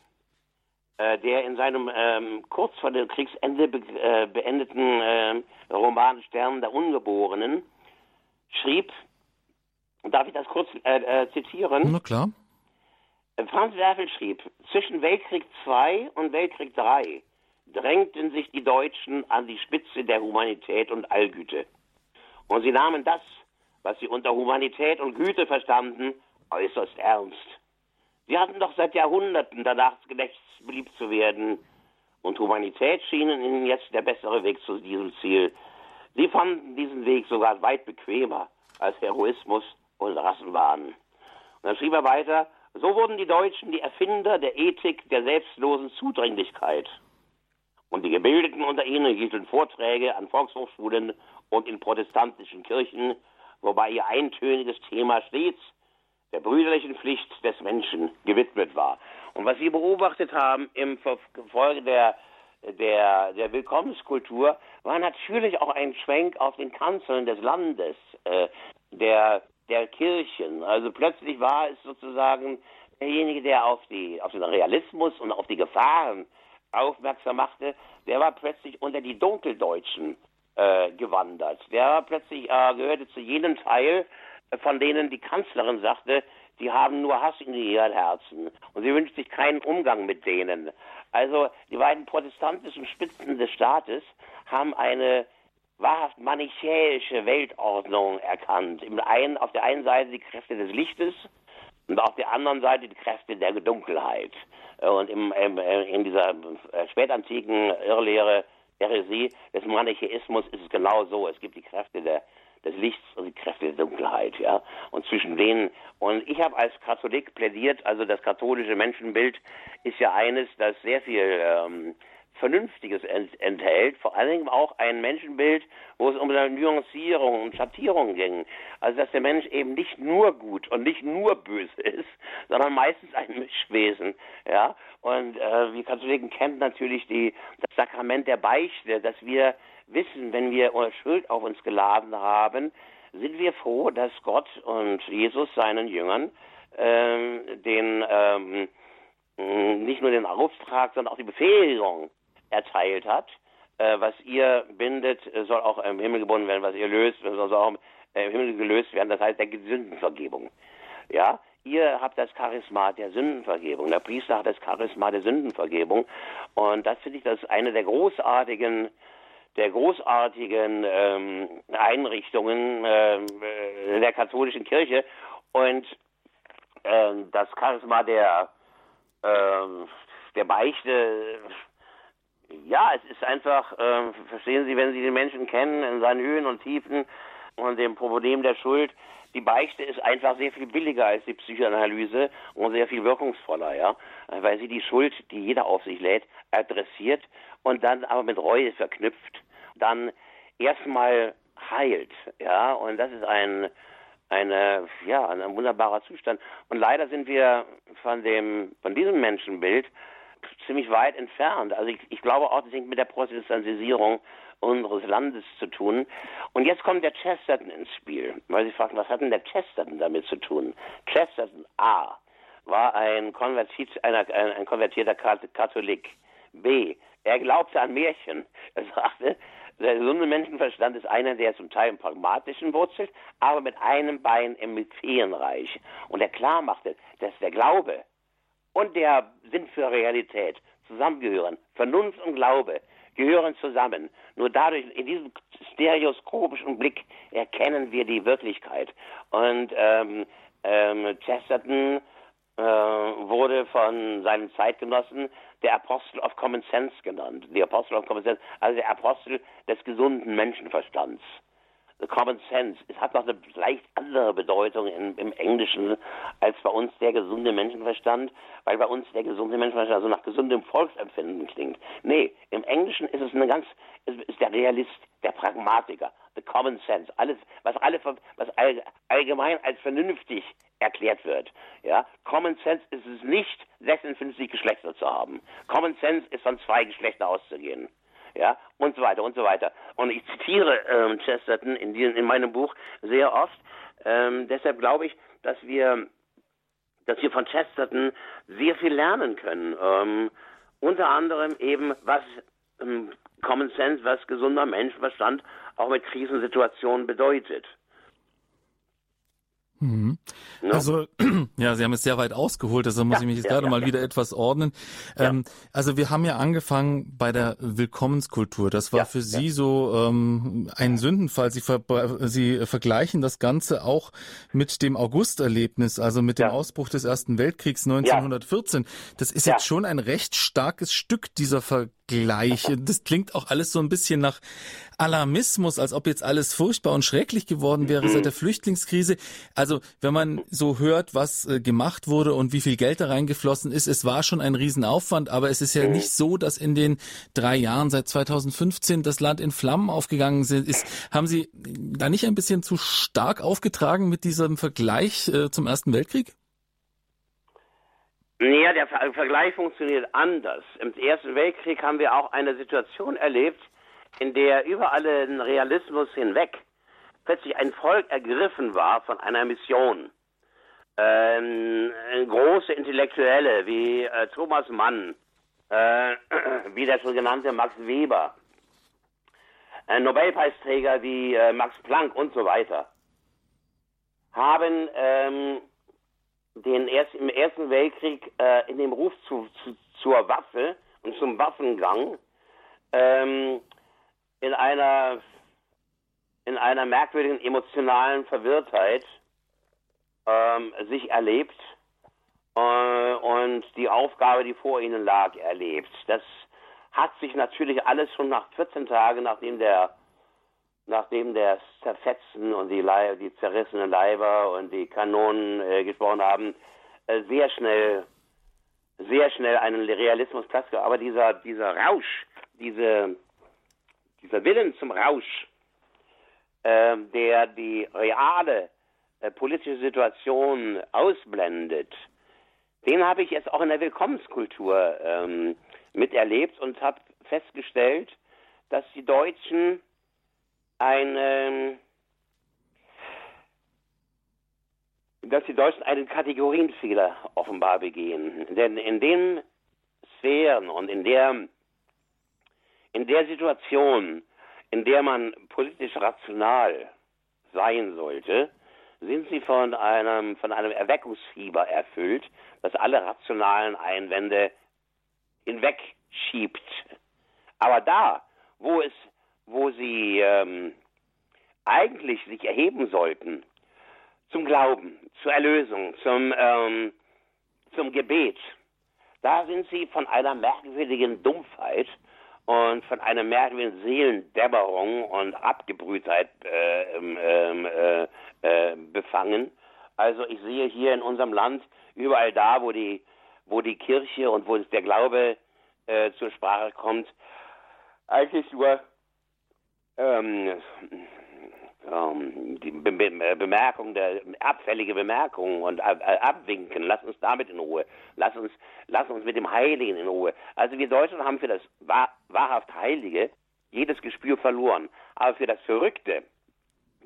äh, der in seinem ähm, kurz vor dem Kriegsende be äh, beendeten äh, Roman Stern der Ungeborenen schrieb, darf ich das kurz äh, zitieren? Na klar. Franz Werfel schrieb, zwischen Weltkrieg II und Weltkrieg III drängten sich die Deutschen an die Spitze der Humanität und Allgüte. Und sie nahmen das, was sie unter Humanität und Güte verstanden, äußerst ernst. Sie hatten doch seit Jahrhunderten danach gelächzt, beliebt zu werden. Und Humanität schien ihnen jetzt der bessere Weg zu diesem Ziel. Sie fanden diesen Weg sogar weit bequemer als Heroismus und Rassenwahn. Und dann schrieb er weiter, so wurden die Deutschen die Erfinder der Ethik der selbstlosen Zudringlichkeit. Und die Gebildeten unter ihnen hielten Vorträge an Volkshochschulen und in protestantischen Kirchen, wobei ihr eintöniges Thema stets der brüderlichen Pflicht des Menschen gewidmet war. Und was Sie beobachtet haben im Folge der, der, der Willkommenskultur, war natürlich auch ein Schwenk auf den Kanzeln des Landes, äh, der, der Kirchen. Also plötzlich war es sozusagen derjenige, der auf, die, auf den Realismus und auf die Gefahren aufmerksam machte, der war plötzlich unter die Dunkeldeutschen äh, gewandert. Der war plötzlich äh, gehörte zu jenem Teil von denen die Kanzlerin sagte, die haben nur Hass in ihren Herzen und sie wünscht sich keinen Umgang mit denen. Also die beiden protestantischen Spitzen des Staates haben eine wahrhaft manichäische Weltordnung erkannt. Im einen, auf der einen Seite die Kräfte des Lichtes und auf der anderen Seite die Kräfte der Dunkelheit. Und im, im, in dieser äh, spätantiken Irrlehre, Heresie des Manichäismus ist es genau so. Es gibt die Kräfte der des Lichts und die Kräfte der Dunkelheit, ja. Und zwischen denen, und ich habe als Katholik plädiert, also das katholische Menschenbild ist ja eines, das sehr viel ähm, Vernünftiges ent enthält, vor allen Dingen auch ein Menschenbild, wo es um eine Nuancierung und Schattierung ging. Also dass der Mensch eben nicht nur gut und nicht nur böse ist, sondern meistens ein Mischwesen. Ja? Und äh, wir Katholiken kennen natürlich die, das Sakrament der Beichte, dass wir wissen, wenn wir Schuld auf uns geladen haben, sind wir froh, dass Gott und Jesus seinen Jüngern ähm, den ähm, nicht nur den Auftrag, sondern auch die Befähigung erteilt hat. Äh, was ihr bindet, soll auch im Himmel gebunden werden, was ihr löst, soll auch im Himmel gelöst werden. Das heißt der Sündenvergebung. Ja, ihr habt das Charisma der Sündenvergebung. Der Priester hat das Charisma der Sündenvergebung. Und das finde ich, das ist eine der großartigen der großartigen ähm, Einrichtungen äh, der katholischen Kirche und äh, das Charisma der, äh, der Beichte, ja, es ist einfach, äh, verstehen Sie, wenn Sie den Menschen kennen in seinen Höhen und Tiefen und dem Problem der Schuld, die Beichte ist einfach sehr viel billiger als die Psychoanalyse und sehr viel wirkungsvoller, ja, weil sie die Schuld, die jeder auf sich lädt, adressiert und dann aber mit Reue verknüpft dann erstmal heilt, ja, und das ist ein eine ja ein wunderbarer Zustand. Und leider sind wir von dem von diesem Menschenbild ziemlich weit entfernt. Also ich, ich glaube auch, das hängt mit der Protestantisierung unseres Landes zu tun. Und jetzt kommt der Chesterton ins Spiel, weil Sie fragen, was hat denn der Chesterton damit zu tun? Chesterton A war ein, Konvertit, einer, ein, ein konvertierter Katholik. B, er glaubte an Märchen. Er sagte, der gesunde Menschenverstand ist einer, der zum Teil im Pragmatischen wurzelt, aber mit einem Bein im Feenreich. Und er klar machte, dass der Glaube und der Sinn für Realität zusammengehören. Vernunft und Glaube gehören zusammen. Nur dadurch, in diesem stereoskopischen Blick erkennen wir die Wirklichkeit. Und ähm, ähm, Chesterton äh, wurde von seinen Zeitgenossen der Apostel of Common Sense genannt. The Apostle of Common Sense, also der Apostel des gesunden Menschenverstands. Common Sense. Es hat noch eine leicht andere Bedeutung in, im Englischen als bei uns der gesunde Menschenverstand, weil bei uns der gesunde Menschenverstand also nach gesundem Volksempfinden klingt. Nee, im Englischen ist es eine ganz, ist der Realist, der Pragmatiker, the Common Sense. Alles, was alle, was allgemein als vernünftig erklärt wird. Ja, Common Sense ist es nicht, 56 Geschlechter zu haben. Common Sense ist von zwei Geschlechtern auszugehen ja, und so weiter und so weiter. Und ich zitiere ähm, Chesterton in, diesem, in meinem Buch sehr oft. Ähm, deshalb glaube ich, dass wir, dass wir von Chesterton sehr viel lernen können. Ähm, unter anderem eben, was ähm, Common Sense, was gesunder Menschenverstand auch mit Krisensituationen bedeutet. Mhm. No? Also, ja, Sie haben es sehr weit ausgeholt, deshalb muss ja, ich mich jetzt ja, gerade ja, mal wieder etwas ordnen. Ähm, also wir haben ja angefangen bei der Willkommenskultur. Das war für Sie so ähm, ein Sündenfall. Sie, ver Sie vergleichen das Ganze auch mit dem Augusterlebnis, also mit dem Ausbruch des Ersten Weltkriegs 1914. Das ist jetzt schon ein recht starkes Stück dieser Vergleich. Das klingt auch alles so ein bisschen nach Alarmismus, als ob jetzt alles furchtbar und schrecklich geworden wäre seit der Flüchtlingskrise. Also wenn man so hört, was äh, gemacht wurde und wie viel Geld da reingeflossen ist, es war schon ein Riesenaufwand, aber es ist ja nicht so, dass in den drei Jahren seit 2015 das Land in Flammen aufgegangen ist. Haben Sie da nicht ein bisschen zu stark aufgetragen mit diesem Vergleich äh, zum Ersten Weltkrieg? Ja, der Vergleich funktioniert anders. Im Ersten Weltkrieg haben wir auch eine Situation erlebt, in der über allen Realismus hinweg plötzlich ein Volk ergriffen war von einer Mission. Ähm, große Intellektuelle wie äh, Thomas Mann, äh, wie der schon genannte Max Weber, äh, Nobelpreisträger wie äh, Max Planck und so weiter, haben ähm, den erst, im Ersten Weltkrieg äh, in dem Ruf zu, zu, zur Waffe und zum Waffengang ähm, in einer in einer merkwürdigen emotionalen Verwirrtheit ähm, sich erlebt äh, und die Aufgabe, die vor ihnen lag, erlebt. Das hat sich natürlich alles schon nach 14 Tagen, nachdem der nachdem der Zerfetzen und die, Leib, die zerrissenen Leiber und die Kanonen äh, gesprochen haben, äh, sehr schnell sehr schnell einen Realismus Platz Aber dieser, dieser Rausch, diese, dieser Willen zum Rausch, äh, der die reale äh, politische Situation ausblendet, den habe ich jetzt auch in der Willkommenskultur ähm, miterlebt und habe festgestellt, dass die Deutschen eine, dass die Deutschen einen Kategorienfehler offenbar begehen. Denn in den Sphären und in der in der Situation, in der man politisch rational sein sollte, sind sie von einem, von einem Erweckungsfieber erfüllt, das alle rationalen Einwände hinwegschiebt. Aber da, wo es, wo sie ähm, eigentlich sich erheben sollten, zum Glauben, zur Erlösung, zum, ähm, zum Gebet, da sind sie von einer merkwürdigen Dumpfheit und von einer merkwürdigen Seelendämmerung und Abgebrühtheit äh, ähm, ähm, äh, äh, befangen. Also ich sehe hier in unserem Land überall da, wo die, wo die Kirche und wo der Glaube äh, zur Sprache kommt, eigentlich nur ähm, ähm, die Be Be Bemerkung, der abfällige Bemerkungen und äh, abwinken. Lass uns damit in Ruhe. Lass uns, lass uns mit dem Heiligen in Ruhe. Also wir Deutschen haben für das wahr, wahrhaft Heilige jedes Gespür verloren. Aber für das Verrückte,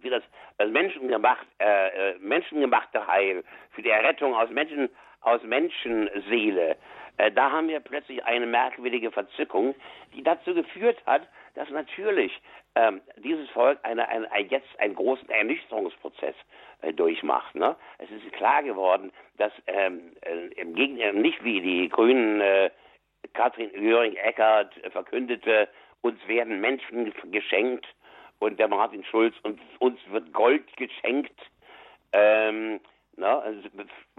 für das, das menschengemacht, äh, äh, menschengemachte Heil, für die Errettung aus Menschen, aus Menschenseele, äh, da haben wir plötzlich eine merkwürdige Verzückung, die dazu geführt hat, dass natürlich ähm, dieses Volk eine, eine, eine, jetzt einen großen Ernüchterungsprozess äh, durchmacht. Ne? Es ist klar geworden, dass ähm, äh, im Gegenteil nicht wie die Grünen äh, Katrin Göring-Eckardt verkündete uns werden Menschen geschenkt und der Martin Schulz und uns wird Gold geschenkt. Ähm, na, also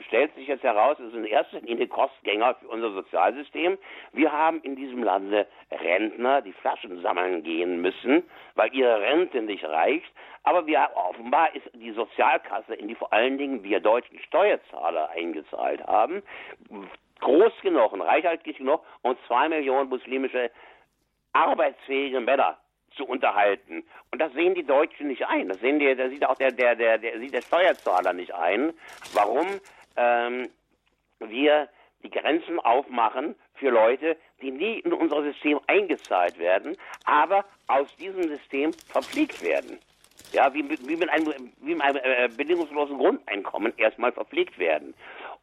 stellt sich jetzt heraus, es sind in erster Linie Kostgänger für unser Sozialsystem. Wir haben in diesem Lande Rentner, die Flaschen sammeln gehen müssen, weil ihre Rente nicht reicht. Aber wir, offenbar ist die Sozialkasse, in die vor allen Dingen wir deutschen Steuerzahler eingezahlt haben, groß genug und reichhaltig genug, um zwei Millionen muslimische arbeitsfähige Männer zu unterhalten. Und das sehen die Deutschen nicht ein. Das sehen die, das sieht auch der, der, der, der, sieht der Steuerzahler nicht ein. Warum ähm, wir die Grenzen aufmachen für Leute, die nie in unser System eingezahlt werden, aber aus diesem System verpflegt werden. Ja, wie, wie mit einem, wie mit einem äh, bedingungslosen Grundeinkommen erstmal verpflegt werden.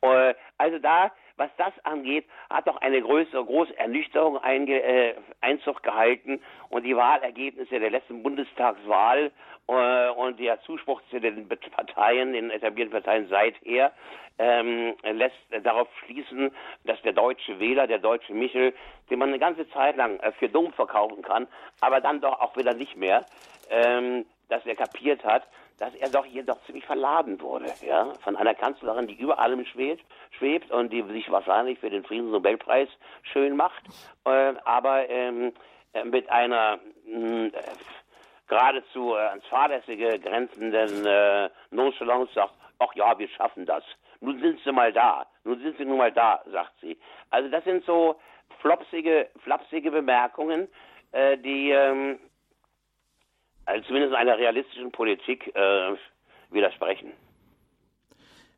Äh, also da was das angeht, hat doch eine größere, große Ernüchterung einge, äh, Einzug gehalten und die Wahlergebnisse der letzten Bundestagswahl äh, und der Zuspruch zu den Parteien, den etablierten Parteien seither, ähm, lässt darauf schließen, dass der deutsche Wähler, der deutsche Michel, den man eine ganze Zeit lang äh, für dumm verkaufen kann, aber dann doch auch wieder nicht mehr, ähm, dass er kapiert hat, dass er doch hier doch ziemlich verladen wurde, ja, von einer Kanzlerin, die über allem schwebt, schwebt und die sich wahrscheinlich für den Friedensnobelpreis schön macht, äh, aber ähm, äh, mit einer mh, äh, geradezu äh, ans Fahrlässige grenzenden äh, Nonchalance sagt, ach ja, wir schaffen das. Nun sind sie mal da. Nun sind sie nun mal da, sagt sie. Also das sind so flopsige, flapsige Bemerkungen, äh, die ähm, also zumindest einer realistischen Politik äh, widersprechen.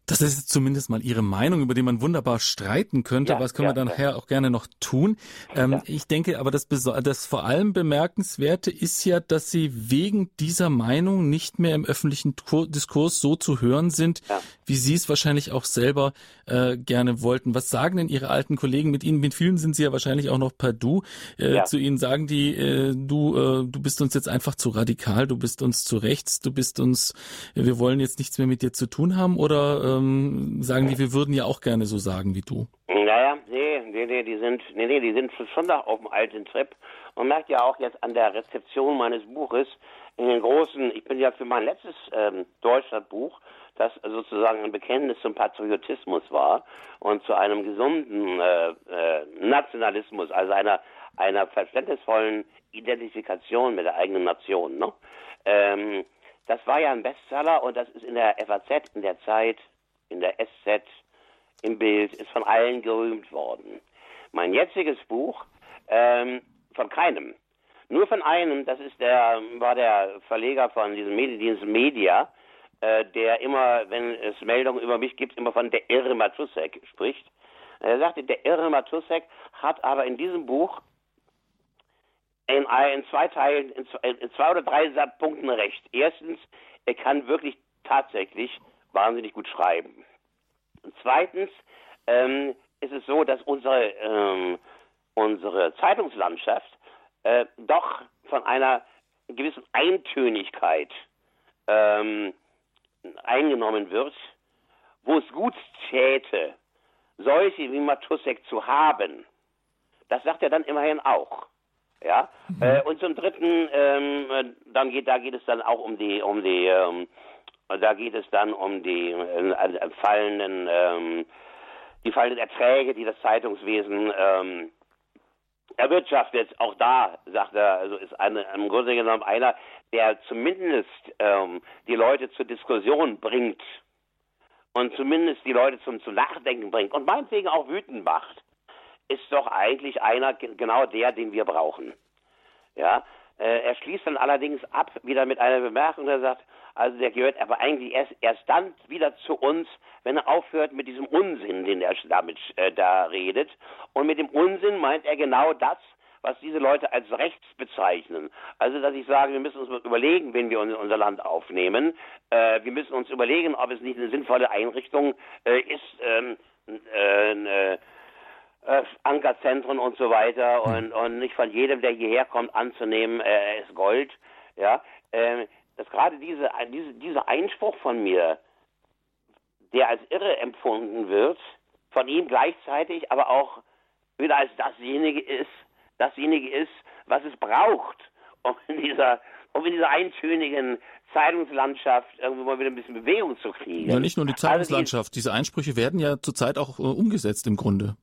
Das ist zumindest mal Ihre Meinung, über die man wunderbar streiten könnte. Ja, Was können ja, wir dann ja. nachher auch gerne noch tun? Ähm, ich denke aber, das, das vor allem Bemerkenswerte ist ja, dass Sie wegen dieser Meinung nicht mehr im öffentlichen Diskurs so zu hören sind, wie Sie es wahrscheinlich auch selber äh, gerne wollten. Was sagen denn Ihre alten Kollegen mit Ihnen? Mit vielen sind Sie ja wahrscheinlich auch noch per Du. Äh, zu Ihnen sagen die, äh, du, äh, du bist uns jetzt einfach zu radikal, du bist uns zu rechts, du bist uns, wir wollen jetzt nichts mehr mit dir zu tun haben oder ähm, sagen die, wir würden ja auch gerne so sagen wie du? Naja, nee, nee, nee, die sind, nee, nee, die sind schon da auf dem alten Trip und merkt ja auch jetzt an der Rezeption meines Buches in den großen, ich bin ja für mein letztes ähm, Deutschlandbuch, das sozusagen ein Bekenntnis zum Patriotismus war und zu einem gesunden äh, äh, Nationalismus, also einer einer verständnisvollen Identifikation mit der eigenen Nation. Ne? Ähm, das war ja ein Bestseller und das ist in der FAZ, in der Zeit, in der SZ, im Bild, ist von allen gerühmt worden. Mein jetziges Buch, ähm, von keinem. Nur von einem, das ist der, war der Verleger von diesem Mediendienst Media, äh, der immer, wenn es Meldungen über mich gibt, immer von der Irre Matusek spricht. Er sagte, der Irre Matusek hat aber in diesem Buch in, in zwei Teilen, in zwei, in zwei oder drei Punkten recht. Erstens, er kann wirklich tatsächlich wahnsinnig gut schreiben. Und zweitens ähm, ist es so, dass unsere, ähm, unsere Zeitungslandschaft äh, doch von einer gewissen Eintönigkeit ähm, eingenommen wird, wo es gut täte, solche wie Matusek zu haben. Das sagt er dann immerhin auch. Ja. Mhm. Äh, und zum dritten, ähm, dann geht, da geht es dann auch um die, um die, ähm, da geht es dann um die äh, fallenden, ähm, die fallenden Erträge, die das Zeitungswesen ähm, erwirtschaftet. Auch da, sagt er, also ist eine, im Grunde genommen einer, der zumindest ähm, die Leute zur Diskussion bringt und zumindest die Leute zum, zum Nachdenken bringt und meinetwegen auch wütend macht ist doch eigentlich einer genau der, den wir brauchen. Ja, äh, er schließt dann allerdings ab wieder mit einer Bemerkung, der sagt, also der gehört aber eigentlich erst, erst dann wieder zu uns, wenn er aufhört mit diesem Unsinn, den er damit äh, da redet. Und mit dem Unsinn meint er genau das, was diese Leute als rechts bezeichnen. Also, dass ich sage, wir müssen uns überlegen, wenn wir unser Land aufnehmen. Äh, wir müssen uns überlegen, ob es nicht eine sinnvolle Einrichtung äh, ist, ähm, äh, äh, Ankerzentren und so weiter hm. und, und nicht von jedem, der hierher kommt, anzunehmen, äh, er ist Gold. Ja, äh, dass gerade diese, diese, dieser Einspruch von mir, der als irre empfunden wird, von ihm gleichzeitig aber auch wieder als dasjenige ist, dasjenige ist, was es braucht, um in dieser, um in dieser eintönigen Zeitungslandschaft irgendwo mal wieder ein bisschen Bewegung zu kriegen. Ja, nicht nur die Zeitungslandschaft. Also die, Diese Einsprüche werden ja zurzeit auch äh, umgesetzt im Grunde.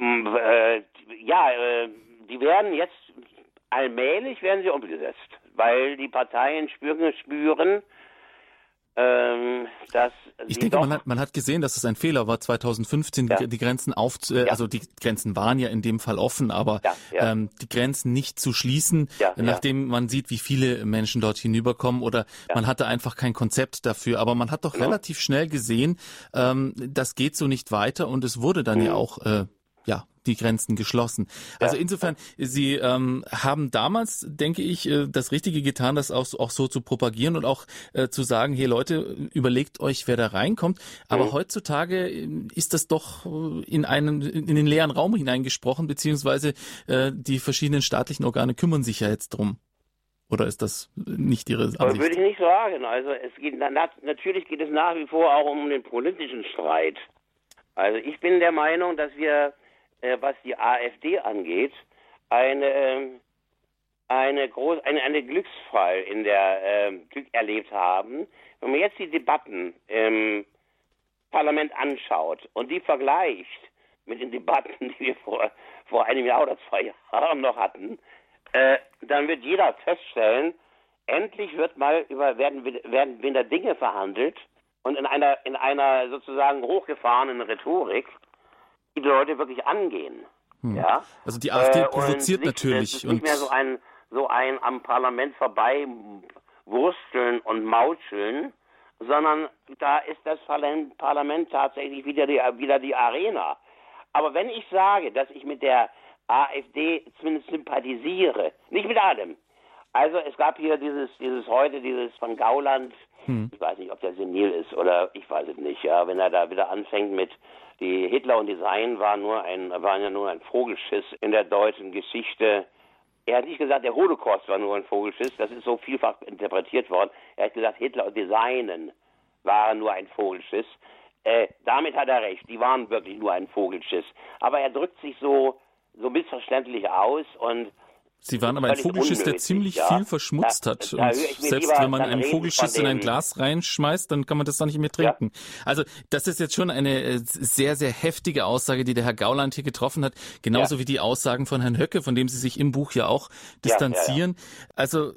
Äh, ja, äh, die werden jetzt allmählich werden sie umgesetzt, weil die Parteien spüren, spüren ähm, dass ich denke, man hat, man hat gesehen, dass es ein Fehler war, 2015 ja. die, Grenzen auf, äh, ja. also die Grenzen waren ja in dem Fall offen, aber ja, ähm, die Grenzen nicht zu schließen, nachdem man sieht, wie viele Menschen dort hinüberkommen oder man hatte einfach kein Konzept dafür. Aber man hat doch relativ schnell gesehen, ähm, das geht so nicht weiter und es wurde dann mhm. ja auch äh, ja, die Grenzen geschlossen. Also ja. insofern, Sie ähm, haben damals, denke ich, äh, das Richtige getan, das auch, auch so zu propagieren und auch äh, zu sagen, hier Leute, überlegt euch, wer da reinkommt. Aber mhm. heutzutage äh, ist das doch äh, in einen in den leeren Raum hineingesprochen, beziehungsweise äh, die verschiedenen staatlichen Organe kümmern sich ja jetzt drum. Oder ist das nicht Ihre Ansicht? Aber würde ich nicht sagen. Also es geht natürlich geht es nach wie vor auch um den politischen Streit. Also ich bin der Meinung, dass wir äh, was die AfD angeht, eine, ähm, eine, groß, eine, eine Glücksfall in der äh, Glück erlebt haben. Wenn man jetzt die Debatten im Parlament anschaut und die vergleicht mit den Debatten, die wir vor, vor einem Jahr oder zwei Jahren noch hatten, äh, dann wird jeder feststellen, endlich wird mal über, werden, werden Dinge verhandelt und in einer, in einer sozusagen hochgefahrenen Rhetorik, die Leute wirklich angehen. Hm. Ja? Also die AfD äh, provoziert natürlich. Es ist nicht mehr so ein, so ein am Parlament vorbei wursteln und mautscheln, sondern da ist das Parlament tatsächlich wieder die, wieder die Arena. Aber wenn ich sage, dass ich mit der AfD zumindest sympathisiere, nicht mit allem. Also es gab hier dieses, dieses heute, dieses von Gauland, hm. ich weiß nicht, ob der senil ist oder ich weiß es nicht, ja, wenn er da wieder anfängt mit die Hitler und die Sein waren, nur ein, waren ja nur ein Vogelschiss in der deutschen Geschichte. Er hat nicht gesagt, der Holocaust war nur ein Vogelschiss, das ist so vielfach interpretiert worden. Er hat gesagt, Hitler und die Seinen waren nur ein Vogelschiss. Äh, damit hat er recht, die waren wirklich nur ein Vogelschiss. Aber er drückt sich so, so missverständlich aus und Sie waren aber ein Vogelschiss, der ziemlich ja. viel verschmutzt da, hat. Und selbst wenn man einen Vogelschiss in ein Glas reinschmeißt, dann kann man das doch nicht mehr trinken. Ja. Also das ist jetzt schon eine äh, sehr, sehr heftige Aussage, die der Herr Gauland hier getroffen hat. Genauso ja. wie die Aussagen von Herrn Höcke, von dem Sie sich im Buch ja auch distanzieren. Also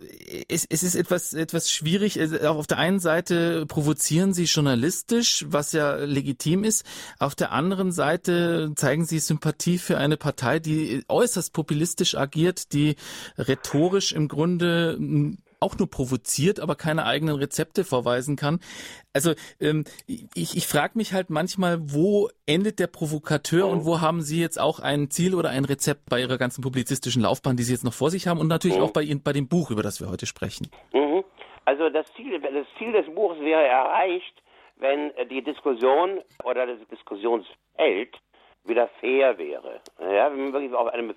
es, es ist etwas, etwas schwierig. Auf der einen Seite provozieren Sie journalistisch, was ja legitim ist. Auf der anderen Seite zeigen Sie Sympathie für eine Partei, die äußerst populistisch agiert, die rhetorisch im Grunde hm, auch nur provoziert, aber keine eigenen Rezepte vorweisen kann. Also ähm, ich, ich frage mich halt manchmal, wo endet der Provokateur und wo haben Sie jetzt auch ein Ziel oder ein Rezept bei Ihrer ganzen publizistischen Laufbahn, die Sie jetzt noch vor sich haben und natürlich mhm. auch bei Ihnen bei dem Buch, über das wir heute sprechen. Mhm. Also das Ziel, das Ziel des Buches wäre erreicht, wenn die Diskussion oder das Diskussionsfeld wieder fair wäre. Ja, wenn man wirklich auf einem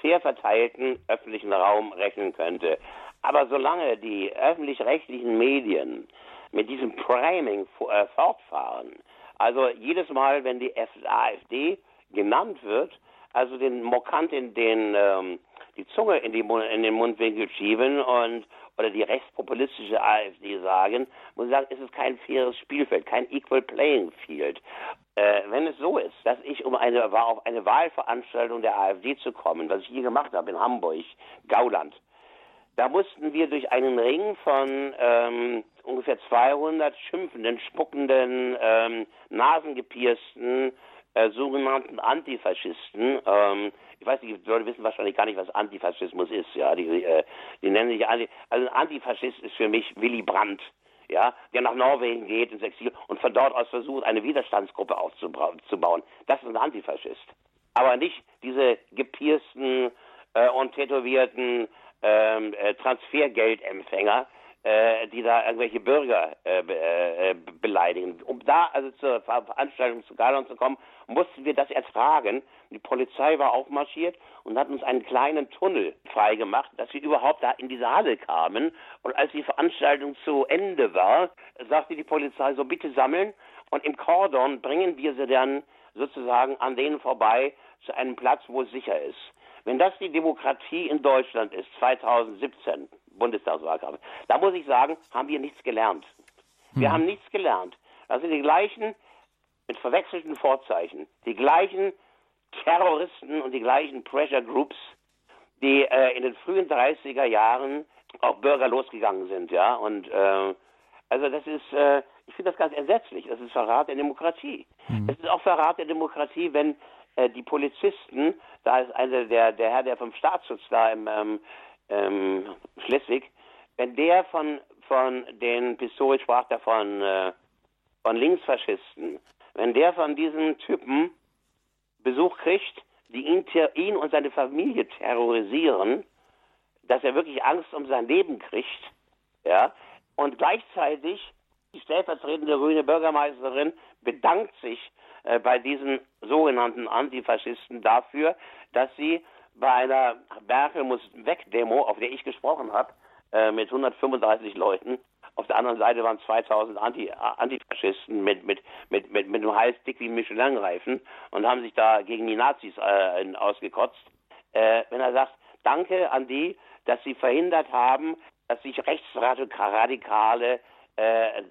fair verteilten öffentlichen Raum rechnen könnte. Aber solange die öffentlich-rechtlichen Medien mit diesem Priming äh, fortfahren, also jedes Mal, wenn die AfD genannt wird, also den Mokant in den ähm, die Zunge in, die, in den Mundwinkel schieben und oder die rechtspopulistische AfD sagen, muss ich sagen, ist es kein faires Spielfeld, kein Equal Playing Field. Äh, wenn es so ist, dass ich um eine, auf eine Wahlveranstaltung der AfD zu kommen, was ich hier gemacht habe in Hamburg, Gauland, da mussten wir durch einen Ring von ähm, ungefähr 200 schimpfenden, spuckenden, ähm, nasengepiersten, äh, sogenannten Antifaschisten, ähm, ich weiß nicht, die Leute wissen wahrscheinlich gar nicht, was Antifaschismus ist, ja, die, äh, die nennen sich Anti, also ein Antifaschist ist für mich Willy Brandt, ja, der nach Norwegen geht ins Exil und von dort aus versucht, eine Widerstandsgruppe aufzubauen. Das ist ein Antifaschist. Aber nicht diese gepiersten äh, und tätowierten ähm, äh, Transfergeldempfänger, äh, die da irgendwelche Bürger äh, äh, beleidigen. Um da also zur Veranstaltung zu Galon zu kommen, mussten wir das ertragen. Die Polizei war aufmarschiert und hat uns einen kleinen Tunnel freigemacht, dass wir überhaupt da in diese Halle kamen. Und als die Veranstaltung zu Ende war, sagte die Polizei so, bitte sammeln. Und im Kordon bringen wir sie dann sozusagen an denen vorbei zu einem Platz, wo es sicher ist. wenn das die Demokratie in Deutschland ist, 2017, Bundestagswahlkampf, da muss ich sagen, haben wir nichts gelernt. Wir hm. haben nichts gelernt. Das sind die gleichen, mit verwechselten Vorzeichen, die gleichen Terroristen und die gleichen Pressure Groups, die äh, in den frühen 30er Jahren auf Bürger losgegangen sind, ja. Und äh, also das ist, äh, ich finde das ganz entsetzlich. Das ist Verrat der Demokratie. Mhm. Es ist auch Verrat der Demokratie, wenn äh, die Polizisten, da ist einer der, der Herr, der vom Staatsschutz da im ähm, ähm, Schleswig, wenn der von von den Pistorius sprach da von äh, von Linksfaschisten, wenn der von diesen Typen Besuch kriegt, die ihn, ihn und seine Familie terrorisieren, dass er wirklich Angst um sein Leben kriegt, ja, und gleichzeitig die stellvertretende grüne Bürgermeisterin bedankt sich äh, bei diesen sogenannten Antifaschisten dafür, dass sie bei einer Merkel muss weg Demo, auf der ich gesprochen habe, äh, mit 135 Leuten, auf der anderen Seite waren 2000 Anti, Antifaschisten mit, mit, mit, mit, mit einem heiß dick wie Michelin-Reifen und haben sich da gegen die Nazis äh, ausgekotzt. Äh, wenn er sagt, danke an die, dass sie verhindert haben, dass sich Rechtsradikale äh,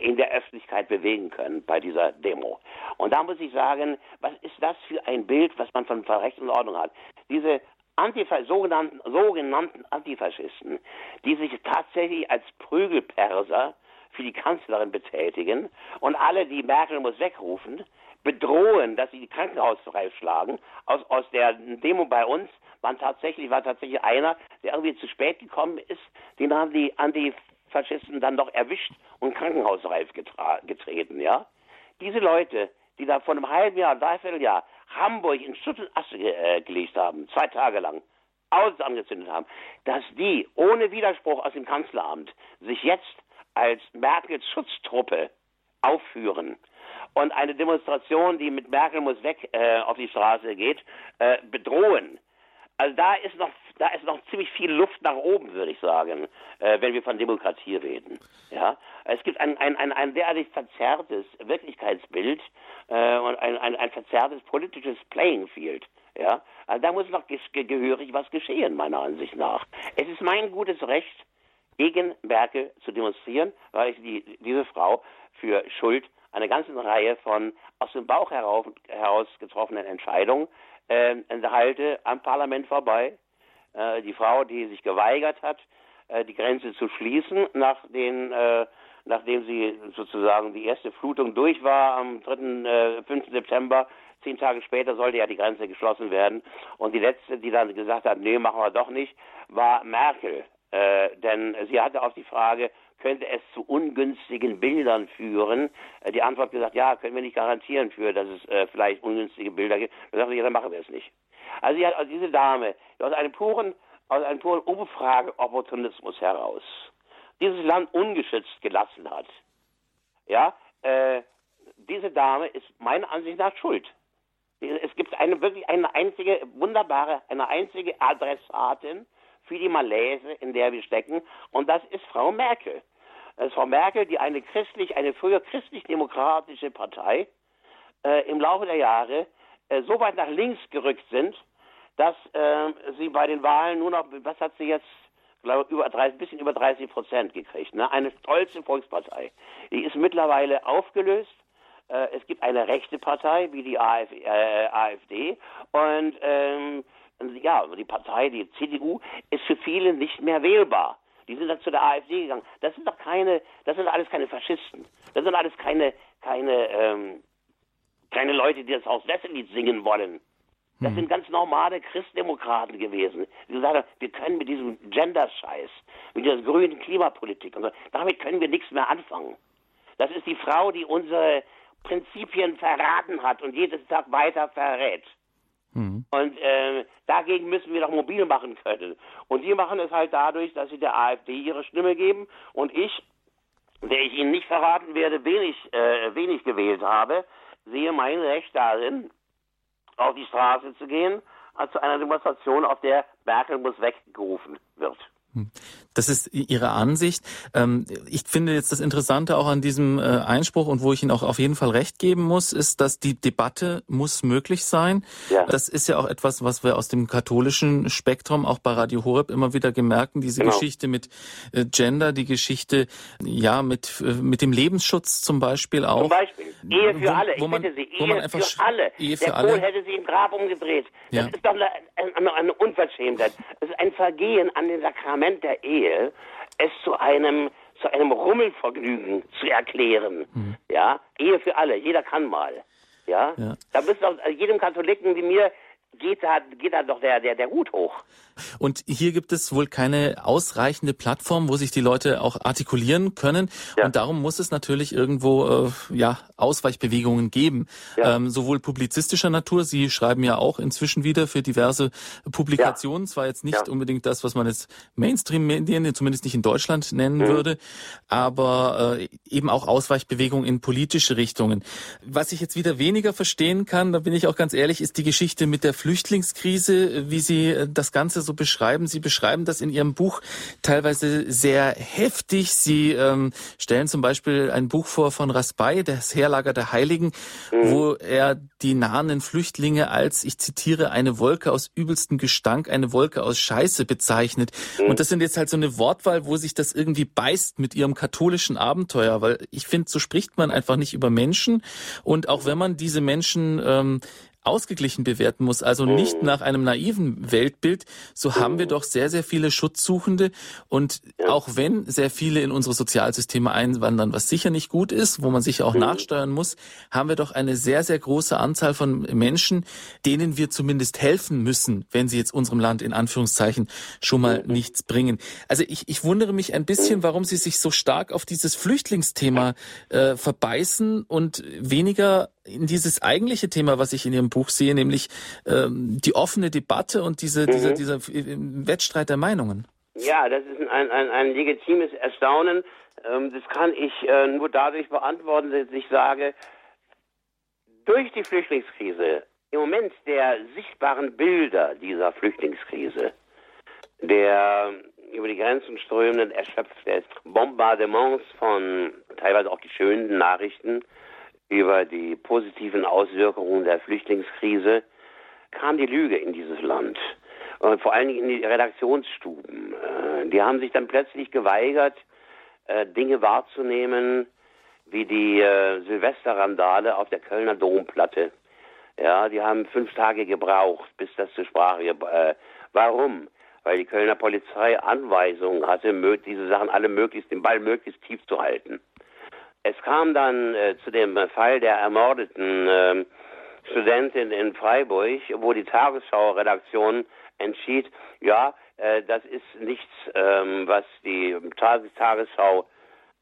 in der Öffentlichkeit bewegen können bei dieser Demo. Und da muss ich sagen, was ist das für ein Bild, was man von Recht und Ordnung hat? Diese Antifa sogenannten, sogenannten Antifaschisten, die sich tatsächlich als Prügelperser für die Kanzlerin betätigen und alle, die Merkel muss wegrufen, bedrohen, dass sie die Krankenhausreihe schlagen. Aus, aus der Demo bei uns waren tatsächlich, war tatsächlich einer, der irgendwie zu spät gekommen ist. Den haben die Antifaschisten dann doch erwischt und krankenhausreif getreten, ja. Diese Leute, die da vor einem halben Jahr, dreiviertel Jahr Hamburg in Schutt äh, gelegt haben, zwei Tage lang, Autos angezündet haben, dass die ohne Widerspruch aus dem Kanzleramt sich jetzt als Merkels Schutztruppe aufführen und eine Demonstration, die mit Merkel muss weg äh, auf die Straße geht, äh, bedrohen. Also da ist noch da ist noch ziemlich viel Luft nach oben, würde ich sagen, äh, wenn wir von Demokratie reden. Ja, es gibt ein ein, ein, ein derartig verzerrtes Wirklichkeitsbild äh, und ein, ein, ein verzerrtes politisches Playing Field. Ja, also da muss noch gehörig was geschehen, meiner Ansicht nach. Es ist mein gutes Recht, gegen Merkel zu demonstrieren, weil ich die, diese Frau für Schuld einer ganzen Reihe von aus dem Bauch heraus, heraus getroffenen Entscheidungen äh, enthalte am Parlament vorbei. Äh, die Frau, die sich geweigert hat, äh, die Grenze zu schließen, nach den, äh, nachdem sie sozusagen die erste Flutung durch war am 3., 5. Äh, September. Zehn Tage später sollte ja die Grenze geschlossen werden. Und die letzte, die dann gesagt hat, nee, machen wir doch nicht, war Merkel. Äh, denn sie hatte auf die Frage, könnte es zu ungünstigen Bildern führen? Äh, die Antwort gesagt, ja, können wir nicht garantieren für, dass es äh, vielleicht ungünstige Bilder gibt. Da sagte ich, dann machen wir es nicht. Also sie hat also diese Dame aus einem puren, aus einem puren Umfrage-Opportunismus heraus dieses Land ungeschützt gelassen hat. Ja, äh, diese Dame ist meiner Ansicht nach schuld. Es gibt eine wirklich eine einzige wunderbare, eine einzige Adressatin für die Malaise, in der wir stecken, und das ist Frau Merkel. Das ist Frau Merkel, die eine christlich, eine früher christlich-demokratische Partei äh, im Laufe der Jahre äh, so weit nach links gerückt sind, dass äh, sie bei den Wahlen nur noch, was hat sie jetzt, glaube über 30, bisschen über 30 Prozent gekriegt. Ne? Eine stolze Volkspartei. Die ist mittlerweile aufgelöst. Äh, es gibt eine rechte Partei wie die AfD, äh, AfD und ähm, ja, die Partei, die CDU, ist für viele nicht mehr wählbar. Die sind dann zu der AfD gegangen. Das sind doch keine, das sind alles keine Faschisten. Das sind alles keine, keine, ähm, keine Leute, die das Haus Wesselit singen wollen. Das hm. sind ganz normale Christdemokraten gewesen, die gesagt haben, wir können mit diesem Gender-Scheiß, mit dieser grünen Klimapolitik und so, damit können wir nichts mehr anfangen. Das ist die Frau, die unsere Prinzipien verraten hat und jedes Tag weiter verrät. Mhm. Und äh, dagegen müssen wir doch mobil machen können. Und die machen es halt dadurch, dass sie der AfD ihre Stimme geben und ich, der ich Ihnen nicht verraten werde, wenig, äh, wenig gewählt habe, sehe mein Recht darin, auf die Straße zu gehen, zu einer Demonstration, auf der Merkel muss weggerufen wird. Hm. Das ist Ihre Ansicht. Ähm, ich finde jetzt das Interessante auch an diesem äh, Einspruch und wo ich Ihnen auch auf jeden Fall recht geben muss, ist, dass die Debatte muss möglich sein. Ja. Das ist ja auch etwas, was wir aus dem katholischen Spektrum auch bei Radio Horeb immer wieder gemerken. Diese genau. Geschichte mit äh, Gender, die Geschichte, ja, mit, äh, mit dem Lebensschutz zum Beispiel auch. Zum Beispiel. Ehe für wo, alle. Ich wo man, bitte Sie. Ehe einfach, für alle. Ehe für Der alle. Kohl hätte sie im Grab umgedreht. Das ja. ist doch eine, eine, eine Unverschämtheit. Das ist ein Vergehen an den Sakramenten der Ehe. Es zu einem zu einem Rummelvergnügen zu erklären. Mhm. Ja, Ehe für alle, jeder kann mal. Ja, ja. da müsste auch jedem Katholiken wie mir geht da, geht da doch der, der, der Hut hoch. Und hier gibt es wohl keine ausreichende Plattform, wo sich die Leute auch artikulieren können. Ja. Und darum muss es natürlich irgendwo äh, ja Ausweichbewegungen geben, ja. ähm, sowohl publizistischer Natur. Sie schreiben ja auch inzwischen wieder für diverse Publikationen. Ja. Zwar jetzt nicht unbedingt das, was man jetzt Mainstream-Medien, zumindest nicht in Deutschland nennen mhm. würde, aber äh, eben auch Ausweichbewegungen in politische Richtungen. Was ich jetzt wieder weniger verstehen kann, da bin ich auch ganz ehrlich, ist die Geschichte mit der Flüchtlingskrise, wie Sie äh, das Ganze so beschreiben. Sie beschreiben das in Ihrem Buch teilweise sehr heftig. Sie ähm, stellen zum Beispiel ein Buch vor von Raspail, das Heerlager der Heiligen, mhm. wo er die nahenden Flüchtlinge als, ich zitiere, eine Wolke aus übelstem Gestank, eine Wolke aus Scheiße bezeichnet. Mhm. Und das sind jetzt halt so eine Wortwahl, wo sich das irgendwie beißt mit ihrem katholischen Abenteuer, weil ich finde, so spricht man einfach nicht über Menschen. Und auch wenn man diese Menschen ähm, ausgeglichen bewerten muss, also nicht mhm. nach einem naiven Weltbild, so haben wir mhm. doch sehr, sehr viele Schutzsuchende. Und auch wenn sehr viele in unsere Sozialsysteme einwandern, was sicher nicht gut ist, wo man sich auch mhm. nachsteuern muss, haben wir doch eine sehr, sehr große Anzahl von Menschen, denen wir zumindest helfen müssen, wenn sie jetzt unserem Land in Anführungszeichen schon mal nichts bringen. Also ich, ich wundere mich ein bisschen, warum Sie sich so stark auf dieses Flüchtlingsthema äh, verbeißen und weniger in dieses eigentliche Thema, was ich in Ihrem Buch sehe, nämlich ähm, die offene Debatte und diese, mhm. dieser, dieser äh, Wettstreit der Meinungen. Ja, das ist ein, ein, ein legitimes Erstaunen. Ähm, das kann ich äh, nur dadurch beantworten, dass ich sage, durch die Flüchtlingskrise, im Moment der sichtbaren Bilder dieser Flüchtlingskrise, der über die Grenzen strömenden, erschöpften Bombardements von teilweise auch die schönen Nachrichten, über die positiven Auswirkungen der Flüchtlingskrise kam die Lüge in dieses Land. Und vor allen Dingen in die Redaktionsstuben. Äh, die haben sich dann plötzlich geweigert, äh, Dinge wahrzunehmen, wie die äh, Silvesterrandale auf der Kölner Domplatte. Ja, die haben fünf Tage gebraucht, bis das zur Sprache. Warum? Weil die Kölner Polizei Anweisungen hatte, diese Sachen alle möglichst, den Ball möglichst tief zu halten. Es kam dann äh, zu dem Fall der ermordeten äh, Studentin in Freiburg, wo die Tagesschau-Redaktion entschied, ja, äh, das ist nichts, ähm, was die Tagesschau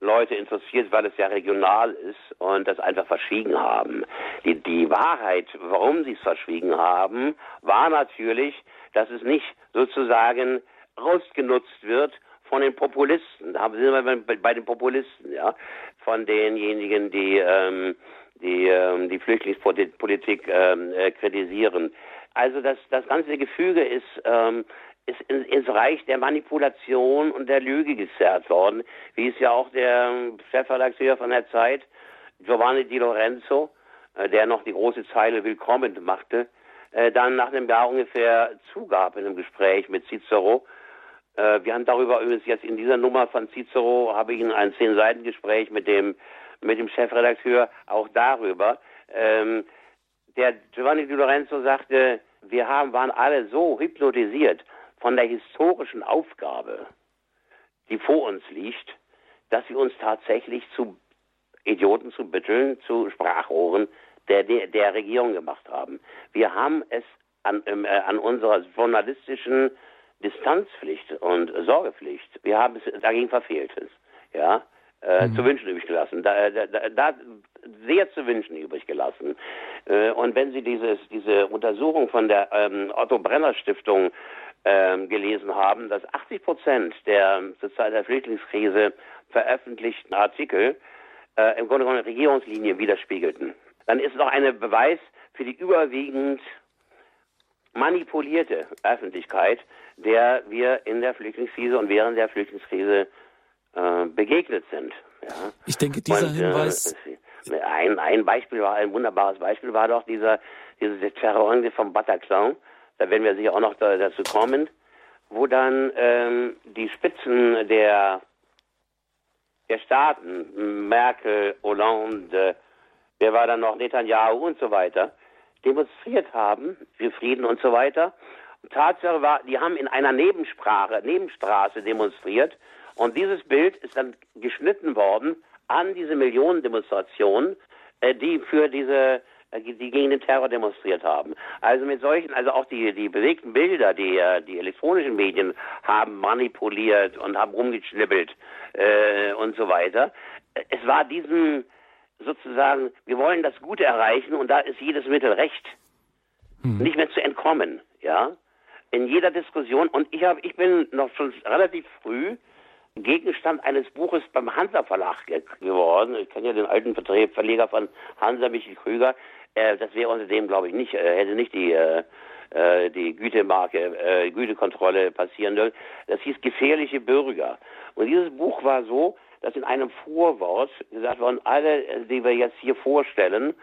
Leute interessiert, weil es ja regional ist und das einfach verschwiegen haben. Die, die Wahrheit, warum sie es verschwiegen haben, war natürlich, dass es nicht sozusagen ausgenutzt wird von den Populisten. Da sind wir bei den Populisten, ja, von denjenigen, die ähm, die ähm, die Flüchtlingspolitik ähm, äh, kritisieren. Also das das ganze Gefüge ist ähm, ist in, ins Reich der Manipulation und der Lüge gezerrt worden, wie es ja auch der Chefredakteur von der Zeit, Giovanni Di Lorenzo, äh, der noch die große Zeile willkommen machte, äh, dann nach einem Jahr ungefähr zugab in einem Gespräch mit Cicero, äh, wir haben darüber übrigens jetzt in dieser Nummer von Cicero, habe ich ein Zehn-Seiten-Gespräch mit dem, mit dem Chefredakteur auch darüber. Ähm, der Giovanni Di Lorenzo sagte, wir haben, waren alle so hypnotisiert von der historischen Aufgabe, die vor uns liegt, dass wir uns tatsächlich zu Idioten, zu Bütteln, zu Sprachrohren der, der, Regierung gemacht haben. Wir haben es an, äh, an unserer journalistischen Distanzpflicht und Sorgepflicht, wir haben es dagegen verfehlt. Ja, äh, mhm. zu wünschen übrig gelassen. Da, da, da, sehr zu wünschen übrig gelassen. Äh, und wenn Sie dieses, diese Untersuchung von der ähm, Otto Brenner Stiftung ähm, gelesen haben, dass 80 Prozent der zur Zeit der Flüchtlingskrise veröffentlichten Artikel äh, im Grunde genommen Regierungslinien widerspiegelten, dann ist es doch ein Beweis für die überwiegend manipulierte Öffentlichkeit, der wir in der Flüchtlingskrise und während der Flüchtlingskrise äh, begegnet sind. Ja. Ich denke, dieser und, äh, Hinweis. Äh, ein, ein Beispiel war, ein wunderbares Beispiel war doch dieser, diese Terrorangriff vom Bataclan. Da werden wir sicher auch noch da, dazu kommen, wo dann ähm, die Spitzen der, der Staaten, Merkel, Hollande, wer war dann noch, Netanyahu und so weiter, demonstriert haben für Frieden und so weiter. Tatsache war, die haben in einer Nebensprache, Nebenstraße demonstriert und dieses Bild ist dann geschnitten worden an diese Millionendemonstration, äh, die für diese äh, die gegen den Terror demonstriert haben. Also mit solchen, also auch die, die bewegten Bilder, die äh, die elektronischen Medien haben manipuliert und haben rumgeschnibbelt äh, und so weiter. Es war diesem sozusagen, wir wollen das Gute erreichen und da ist jedes Mittel recht. Hm. Nicht mehr zu entkommen, ja. In jeder Diskussion und ich habe, ich bin noch schon relativ früh Gegenstand eines Buches beim Hansa Verlag ge geworden. Ich kenne ja den alten Verleger von Hansa, Michael Krüger. Äh, das wäre unter dem, glaube ich, nicht, äh, hätte nicht die, äh, äh die Gütemarke, äh, Gütekontrolle passieren dürfen. Das hieß Gefährliche Bürger. Und dieses Buch war so, dass in einem Vorwort gesagt worden, alle, die wir jetzt hier vorstellen,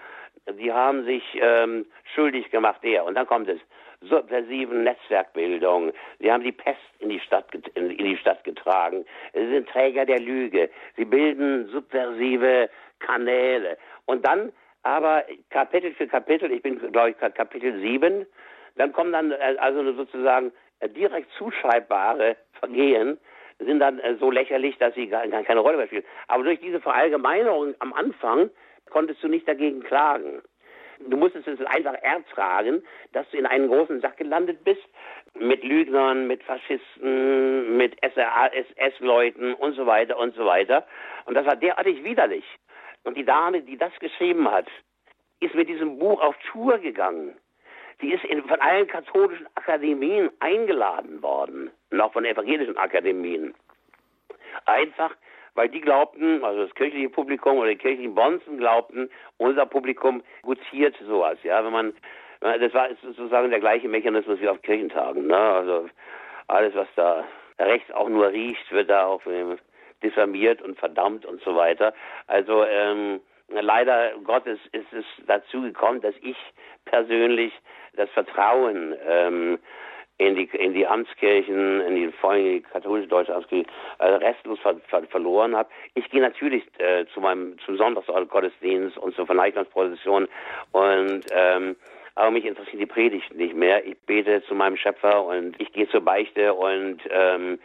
die haben sich ähm, schuldig gemacht, der. Und dann kommt es subversiven Netzwerkbildung. Sie haben die Pest in die Stadt, in die Stadt getragen. Sie sind Träger der Lüge. Sie bilden subversive Kanäle. Und dann aber Kapitel für Kapitel, ich bin, glaube ich, Kapitel 7, dann kommen dann äh, also sozusagen äh, direkt zuschreibbare Vergehen, sind dann äh, so lächerlich, dass sie gar, gar keine Rolle mehr spielen. Aber durch diese Verallgemeinerung am Anfang konntest du nicht dagegen klagen. Du musstest es einfach ertragen, dass du in einen großen Sack gelandet bist mit Lügnern, mit Faschisten, mit SS-Leuten und so weiter und so weiter. Und das war derartig widerlich. Und die Dame, die das geschrieben hat, ist mit diesem Buch auf Tour gegangen. Die ist in, von allen katholischen Akademien eingeladen worden, noch von evangelischen Akademien. Einfach, weil die glaubten, also das kirchliche Publikum oder die kirchlichen Bonzen glaubten, unser Publikum gutiert sowas, ja, wenn man, das war sozusagen der gleiche Mechanismus wie auf Kirchentagen, ne, also alles, was da rechts auch nur riecht, wird da auch diffamiert und verdammt und so weiter. Also, ähm, leider Gottes ist es dazu gekommen, dass ich persönlich das Vertrauen ähm, in die in die Amtskirchen, in die vor allem die katholische deutsche Amtskirche äh, restlos ver, ver, verloren habe. Ich gehe natürlich äh, zu meinem zum Sonntagsgottesdienst und zur Verneigungsprozession und ähm, aber mich interessieren die Predigten nicht mehr. Ich bete zu meinem Schöpfer und ich gehe zur Beichte und ähm,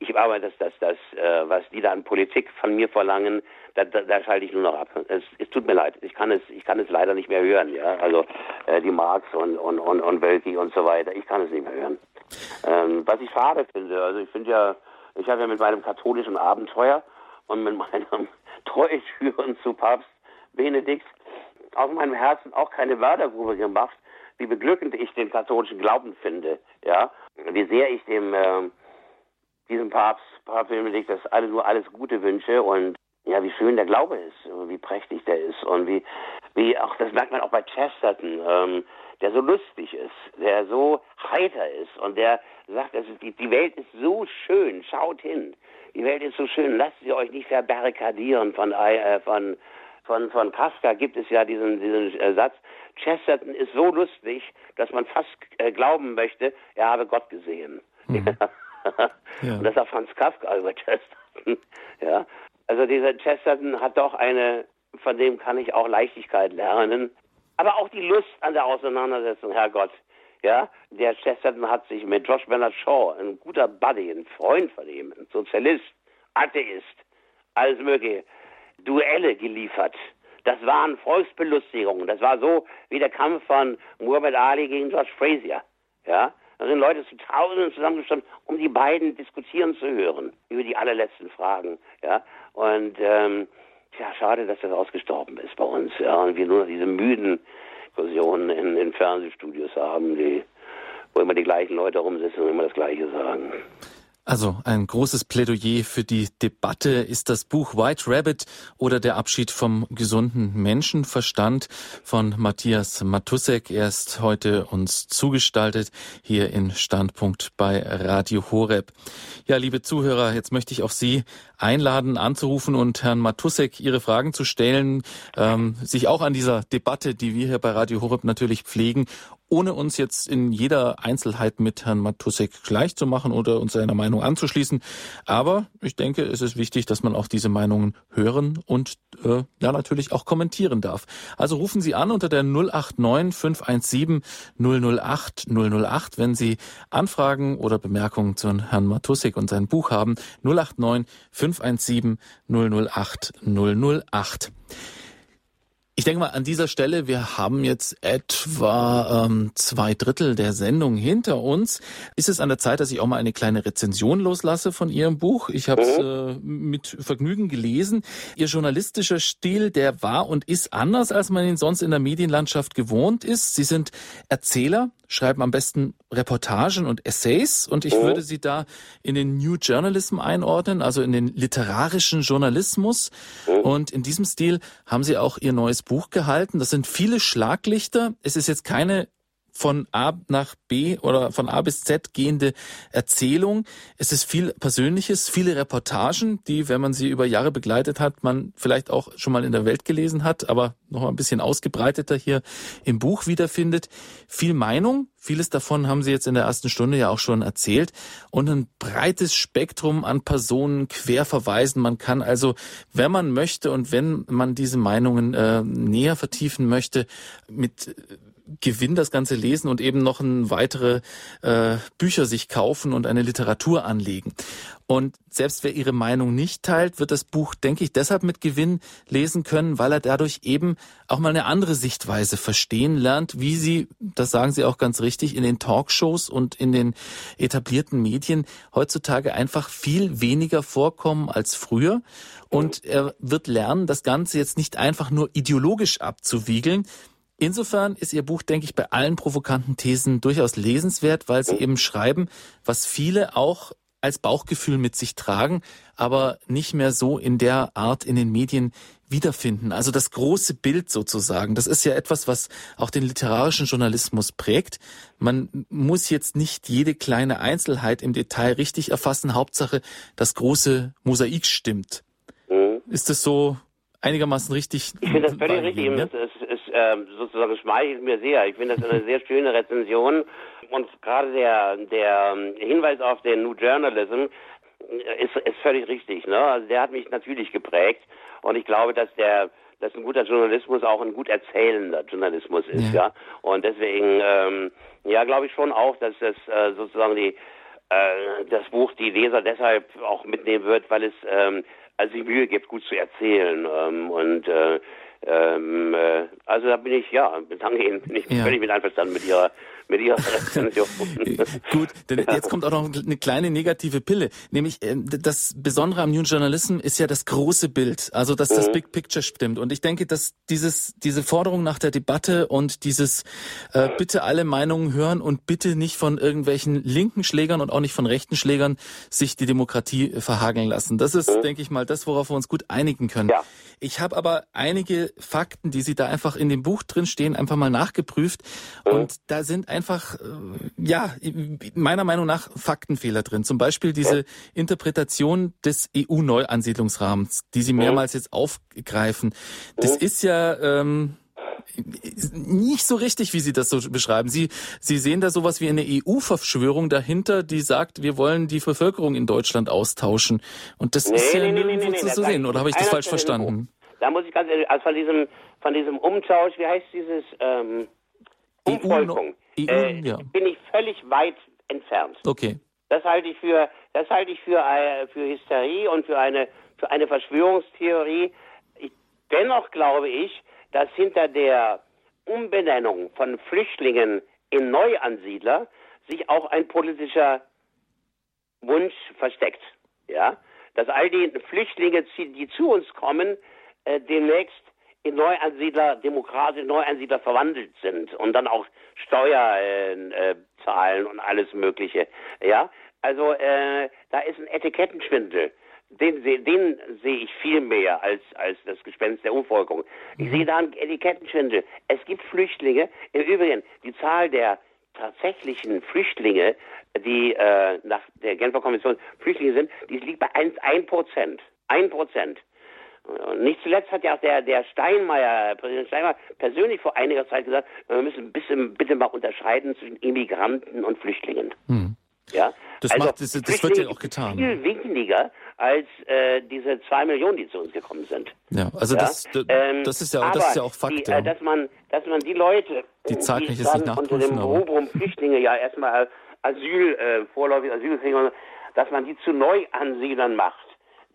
ich aber das, das, das, äh, was die da an Politik von mir verlangen, da, da, da schalte ich nur noch ab. Es, es tut mir leid. Ich kann es, ich kann es leider nicht mehr hören. Ja, also äh, die Marx und und und und Wölki und so weiter. Ich kann es nicht mehr hören. Ähm, was ich schade finde, also ich finde ja, ich habe ja mit meinem katholischen Abenteuer und mit meinem Treuschüren zu Papst Benedikt aus meinem Herzen auch keine Wörtergrube gemacht, wie beglückend ich den katholischen Glauben finde. Ja, wie sehr ich dem äh, diesem Papst, Papst Benedikt, das alle nur alles Gute wünsche und ja, wie schön der Glaube ist, wie prächtig der ist und wie, wie auch, das merkt man auch bei Chesterton, ähm, der so lustig ist, der so heiter ist und der sagt, es ist, die, die Welt ist so schön, schaut hin. Die Welt ist so schön, lasst sie euch nicht verbarrikadieren von, äh, von, von, von Kafka gibt es ja diesen, diesen äh, Satz, Chesterton ist so lustig, dass man fast äh, glauben möchte, er habe Gott gesehen. Mhm. ja. Und das auch Franz Kafka über Chesterton. ja. Also dieser Chesterton hat doch eine, von dem kann ich auch Leichtigkeit lernen. Aber auch die Lust an der Auseinandersetzung, Herrgott. Ja, der Chesterton hat sich mit Josh Bernard Shaw, ein guter Buddy, ein Freund von ihm, ein Sozialist, Atheist, alles mögliche, Duelle geliefert. Das waren Volksbelustigungen. Das war so wie der Kampf von Muhammad Ali gegen George Frazier. Ja, da sind Leute zu Tausenden zusammengestanden, um die beiden diskutieren zu hören über die allerletzten Fragen. Ja, und ähm, tja, schade, dass das ausgestorben ist bei uns. Ja, und wir nur noch diese müden Diskussionen in, in Fernsehstudios haben, die, wo immer die gleichen Leute rumsitzen und immer das Gleiche sagen. Also ein großes Plädoyer für die Debatte ist das Buch White Rabbit oder der Abschied vom gesunden Menschenverstand von Matthias Matusek. Er ist heute uns zugestaltet hier in Standpunkt bei Radio Horeb. Ja, liebe Zuhörer, jetzt möchte ich auch Sie einladen, anzurufen und Herrn Matusek Ihre Fragen zu stellen, ähm, sich auch an dieser Debatte, die wir hier bei Radio Horeb natürlich pflegen, ohne uns jetzt in jeder Einzelheit mit Herrn Matusek gleich zu machen oder uns seiner Meinung anzuschließen. Aber ich denke, es ist wichtig, dass man auch diese Meinungen hören und äh, ja natürlich auch kommentieren darf. Also rufen Sie an unter der 089 517 008 008, wenn Sie Anfragen oder Bemerkungen zu Herrn Matusek und sein Buch haben. 089 517 008 008. Ich denke mal, an dieser Stelle, wir haben jetzt etwa ähm, zwei Drittel der Sendung hinter uns. Ist es an der Zeit, dass ich auch mal eine kleine Rezension loslasse von Ihrem Buch? Ich habe es mhm. äh, mit Vergnügen gelesen. Ihr journalistischer Stil, der war und ist anders, als man ihn sonst in der Medienlandschaft gewohnt ist. Sie sind Erzähler, schreiben am besten Reportagen und Essays und ich mhm. würde sie da in den New Journalism einordnen, also in den literarischen Journalismus. Mhm. Und in diesem Stil haben sie auch ihr neues Buch gehalten. Das sind viele Schlaglichter. Es ist jetzt keine von A nach B oder von A bis Z gehende Erzählung. Es ist viel Persönliches, viele Reportagen, die, wenn man sie über Jahre begleitet hat, man vielleicht auch schon mal in der Welt gelesen hat, aber noch ein bisschen ausgebreiteter hier im Buch wiederfindet. Viel Meinung, vieles davon haben Sie jetzt in der ersten Stunde ja auch schon erzählt und ein breites Spektrum an Personen quer verweisen. Man kann also, wenn man möchte und wenn man diese Meinungen äh, näher vertiefen möchte, mit Gewinn das Ganze lesen und eben noch ein weitere äh, Bücher sich kaufen und eine Literatur anlegen. Und selbst wer ihre Meinung nicht teilt, wird das Buch, denke ich, deshalb mit Gewinn lesen können, weil er dadurch eben auch mal eine andere Sichtweise verstehen lernt, wie sie, das sagen Sie auch ganz richtig, in den Talkshows und in den etablierten Medien heutzutage einfach viel weniger vorkommen als früher. Und er wird lernen, das Ganze jetzt nicht einfach nur ideologisch abzuwiegeln, Insofern ist Ihr Buch, denke ich, bei allen provokanten Thesen durchaus lesenswert, weil Sie eben schreiben, was viele auch als Bauchgefühl mit sich tragen, aber nicht mehr so in der Art in den Medien wiederfinden. Also das große Bild sozusagen, das ist ja etwas, was auch den literarischen Journalismus prägt. Man muss jetzt nicht jede kleine Einzelheit im Detail richtig erfassen. Hauptsache, das große Mosaik stimmt. Mhm. Ist das so einigermaßen richtig? Ich finde das völlig richtig. Es, ähm, sozusagen schmeichelt mir sehr. Ich finde das eine sehr schöne Rezension und gerade der, der Hinweis auf den New Journalism ist, ist völlig richtig. Ne? Also der hat mich natürlich geprägt und ich glaube, dass der dass ein guter Journalismus auch ein gut erzählender Journalismus ist, ja. ja? Und deswegen, ähm, ja, glaube ich schon auch, dass das äh, sozusagen die äh, das Buch die Leser deshalb auch mitnehmen wird, weil es ähm, also die Mühe gibt, gut zu erzählen. Ähm, und äh, ähm, äh, also da bin ich, ja, danke Ihnen, bin ich ja. völlig mit einverstanden mit Ihrer mit ihrer. Gut, denn jetzt kommt auch noch eine kleine negative Pille, nämlich äh, das Besondere am New Journalism ist ja das große Bild, also dass das mhm. Big Picture stimmt. Und ich denke, dass dieses diese Forderung nach der Debatte und dieses äh, bitte alle Meinungen hören und bitte nicht von irgendwelchen linken Schlägern und auch nicht von rechten Schlägern sich die Demokratie verhageln lassen. Das ist, mhm. denke ich mal, das, worauf wir uns gut einigen können. Ja. Ich habe aber einige Fakten, die Sie da einfach in dem Buch drin stehen, einfach mal nachgeprüft. Mhm. Und da sind einfach, äh, ja, meiner Meinung nach Faktenfehler drin. Zum Beispiel diese Interpretation des EU-Neuansiedlungsrahmens, die Sie mehrmals jetzt aufgreifen. Das ist ja, ähm, nicht so richtig, wie Sie das so beschreiben. Sie, Sie sehen da sowas wie eine EU-Verschwörung dahinter, die sagt, wir wollen die Bevölkerung in Deutschland austauschen. Und das nee, ist ja nee, nee, nee, nee, zu sehen. Oder habe ich das falsch verstanden? Da muss ich ganz ehrlich, also von diesem, von diesem Umtausch, wie heißt dieses ähm, Umvolkung, EU, äh, ja. bin ich völlig weit entfernt. Okay. Das halte ich für, das halte ich für, äh, für Hysterie und für eine, für eine Verschwörungstheorie. Ich, dennoch glaube ich, dass hinter der Umbenennung von Flüchtlingen in Neuansiedler sich auch ein politischer Wunsch versteckt. Ja, dass all die Flüchtlinge, die zu uns kommen, äh, demnächst in Neuansiedler, demokratische Neuansiedler verwandelt sind und dann auch Steuer äh, zahlen und alles Mögliche. Ja, Also äh, da ist ein Etikettenschwindel. Den, den sehe ich viel mehr als, als das Gespenst der Umvolkung. Ich mhm. sehe da einen Etikettenschwindel. Es gibt Flüchtlinge. Im Übrigen, die Zahl der tatsächlichen Flüchtlinge, die äh, nach der Genfer Konvention Flüchtlinge sind, die liegt bei 1, 1 Prozent. 1 Prozent. Und nicht zuletzt hat ja auch der, der Steinmeier, Präsident Steinmeier, persönlich vor einiger Zeit gesagt, wir müssen ein bisschen bitte mal unterscheiden zwischen Immigranten und Flüchtlingen. Hm. Ja? Das, also macht, das, das wird ja auch getan. Viel weniger als äh, diese zwei Millionen, die zu uns gekommen sind. Ja, also ja? Das, ähm, das, ist ja, das ist ja auch Fakt. Die, äh, dass, man, dass man die Leute, die, Zahl die dann unter dem Rubrum Flüchtlinge ja erstmal Asyl, äh, vorläufig Asylfähiger, dass man die zu Neuansiedlern macht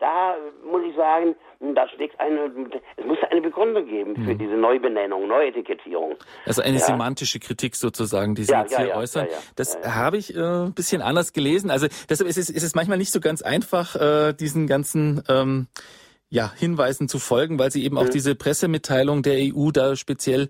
da muss ich sagen, da steckt eine, es muss eine Begründung geben für mhm. diese Neubenennung, Neuetikettierung. Also eine ja. semantische Kritik sozusagen, die Sie ja, jetzt ja, hier äußern. Das habe ich äh, ein bisschen anders gelesen. Also deshalb ist es, ist es manchmal nicht so ganz einfach, äh, diesen ganzen ähm, ja, Hinweisen zu folgen, weil sie eben auch mhm. diese Pressemitteilung der EU da speziell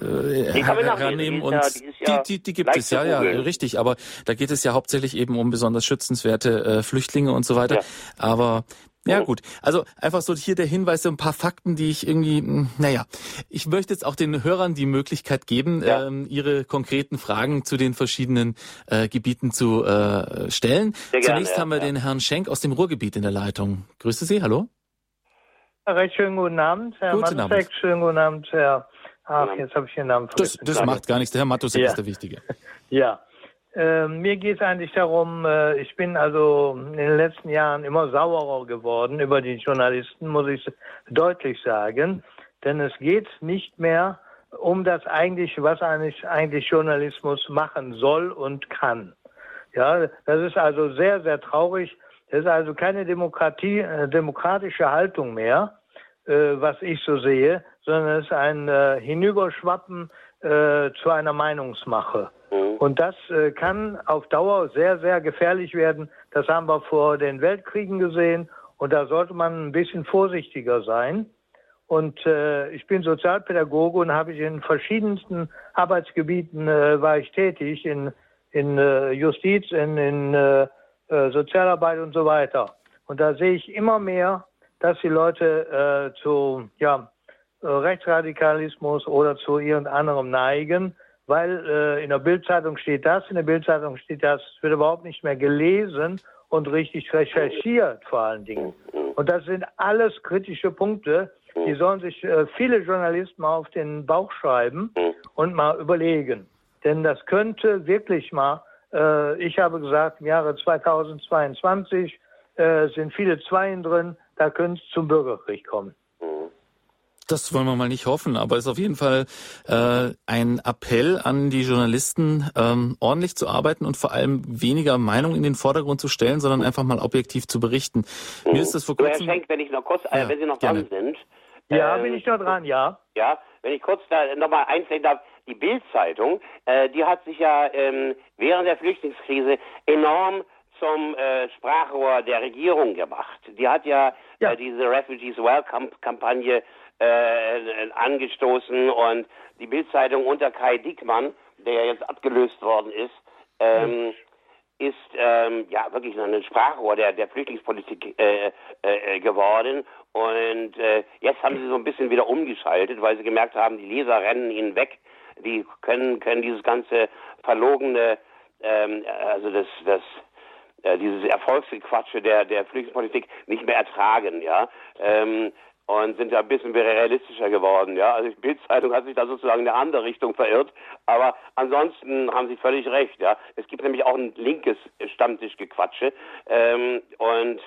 äh, herannehmen und die, ja die, die, die gibt es ja, ja, richtig. Aber da geht es ja hauptsächlich eben um besonders schützenswerte äh, Flüchtlinge und so weiter. Ja. Aber ja gut, also einfach so hier der Hinweis, so ein paar Fakten, die ich irgendwie, hm, naja, ich möchte jetzt auch den Hörern die Möglichkeit geben, ja. ähm, ihre konkreten Fragen zu den verschiedenen äh, Gebieten zu äh, stellen. Sehr Zunächst gerne, haben wir ja. den Herrn Schenk aus dem Ruhrgebiet in der Leitung. Grüße Sie, hallo. Recht schönen guten Abend, Herr guten Matusek. Abend. Schönen guten Abend, Herr. Ach, jetzt habe ich den Namen vergessen. Das, das macht gar nichts. Der Herr Matusek ja. ist der Wichtige. Ja. Äh, mir geht es eigentlich darum, äh, ich bin also in den letzten Jahren immer sauerer geworden über die Journalisten, muss ich deutlich sagen. Denn es geht nicht mehr um das eigentlich, was eigentlich, eigentlich Journalismus machen soll und kann. Ja, das ist also sehr, sehr traurig. Das ist also keine Demokratie, äh, demokratische Haltung mehr, äh, was ich so sehe, sondern es ist ein äh, Hinüberschwappen zu einer Meinungsmache. Und das äh, kann auf Dauer sehr, sehr gefährlich werden. Das haben wir vor den Weltkriegen gesehen und da sollte man ein bisschen vorsichtiger sein. Und äh, ich bin Sozialpädagoge und habe ich in verschiedensten Arbeitsgebieten äh, war ich tätig, in, in äh, Justiz, in, in äh, äh, Sozialarbeit und so weiter. Und da sehe ich immer mehr, dass die Leute äh, zu ja, äh, Rechtsradikalismus oder zu irgendeinem neigen, weil äh, in der Bildzeitung steht das, in der Bildzeitung steht das, es wird überhaupt nicht mehr gelesen und richtig recherchiert vor allen Dingen. Und das sind alles kritische Punkte, die sollen sich äh, viele Journalisten mal auf den Bauch schreiben und mal überlegen. Denn das könnte wirklich mal äh, ich habe gesagt, im Jahre 2022 äh, sind viele Zweien drin, da könnte es zum Bürgerkrieg kommen. Das wollen wir mal nicht hoffen, aber es ist auf jeden Fall äh, ein Appell an die Journalisten, ähm, ordentlich zu arbeiten und vor allem weniger Meinung in den Vordergrund zu stellen, sondern einfach mal objektiv zu berichten. Mir ist das vor kurzem... Herr Schenk, wenn ich noch kurz, äh, ja, wenn Sie noch dran sind... Ja, äh, bin ich noch dran, ja. Ja, wenn ich kurz da nochmal einstellen darf, die Bild-Zeitung, äh, die hat sich ja ähm, während der Flüchtlingskrise enorm zum äh, Sprachrohr der Regierung gemacht. Die hat ja, ja. Äh, diese Refugees Welcome-Kampagne äh, angestoßen und die Bild-Zeitung unter Kai Dickmann, der ja jetzt abgelöst worden ist, ähm, mhm ist ähm, ja wirklich ein Sprachrohr der, der Flüchtlingspolitik äh, äh, geworden. Und äh, jetzt haben sie so ein bisschen wieder umgeschaltet, weil sie gemerkt haben, die Leser rennen ihnen weg die können, können dieses ganze verlogene, ähm, also das, das, äh, dieses Erfolgsgequatsche der, der Flüchtlingspolitik nicht mehr ertragen, ja. Ähm, und sind da ein bisschen realistischer geworden, ja. Also die Bildzeitung hat sich da sozusagen in eine andere Richtung verirrt, aber ansonsten haben sie völlig recht, ja. Es gibt nämlich auch ein linkes Stammtischgequatsche ähm, und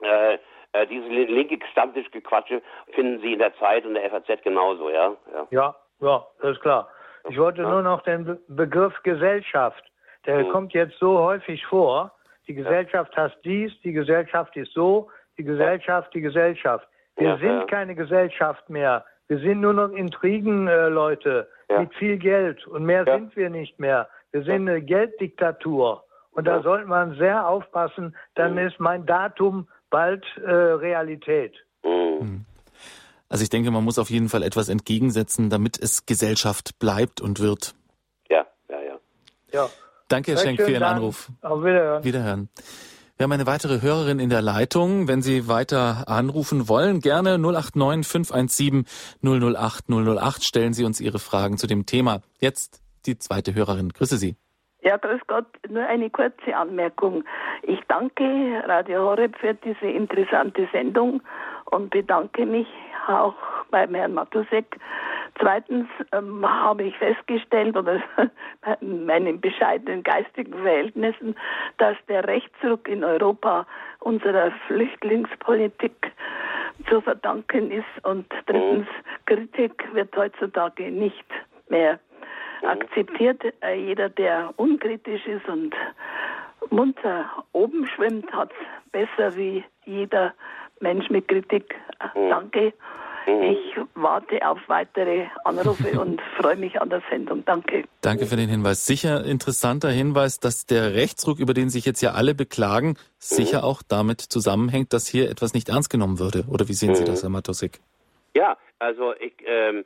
äh, äh, diese linke Stammtischgequatsche finden Sie in der Zeit und der FAZ genauso, ja. Ja, ja ja, das ist klar. Ich wollte ja. nur noch den Be Begriff Gesellschaft. Der mhm. kommt jetzt so häufig vor. Die Gesellschaft ja. hasst dies, die Gesellschaft ist so, die Gesellschaft, die Gesellschaft. Wir ja, sind keine Gesellschaft mehr. Wir sind nur noch Intrigen-Leute äh, mit viel Geld und mehr sind wir nicht mehr. Wir sind eine Gelddiktatur. Und da sollte man sehr aufpassen, dann mhm. ist mein Datum bald äh, Realität. Mhm. mhm. Also ich denke, man muss auf jeden Fall etwas entgegensetzen, damit es Gesellschaft bleibt und wird. Ja, ja, ja. Ja. Danke, Herr Schenk, für Ihren Dank. Anruf. Auf Wiederhören. Wiederhören. Wir haben eine weitere Hörerin in der Leitung. Wenn Sie weiter anrufen wollen, gerne 089 517 008 008 stellen Sie uns Ihre Fragen zu dem Thema. Jetzt die zweite Hörerin. Grüße Sie. Ja, grüß Gott. Nur eine kurze Anmerkung. Ich danke Radio Horeb für diese interessante Sendung und bedanke mich auch beim Herrn Matusek Zweitens ähm, habe ich festgestellt, oder bei meinen bescheidenen geistigen Verhältnissen, dass der Rechtsruck in Europa unserer Flüchtlingspolitik zu verdanken ist. Und drittens, Kritik wird heutzutage nicht mehr akzeptiert. Äh, jeder, der unkritisch ist und munter oben schwimmt, hat es besser wie jeder Mensch mit Kritik. Äh, danke Mhm. Ich warte auf weitere Anrufe und freue mich an der Sendung. Danke. Danke für den Hinweis. Sicher interessanter Hinweis, dass der Rechtsruck, über den sich jetzt ja alle beklagen, sicher mhm. auch damit zusammenhängt, dass hier etwas nicht ernst genommen würde. Oder wie sehen mhm. Sie das, Herr Matosik? Ja, also ich, ähm,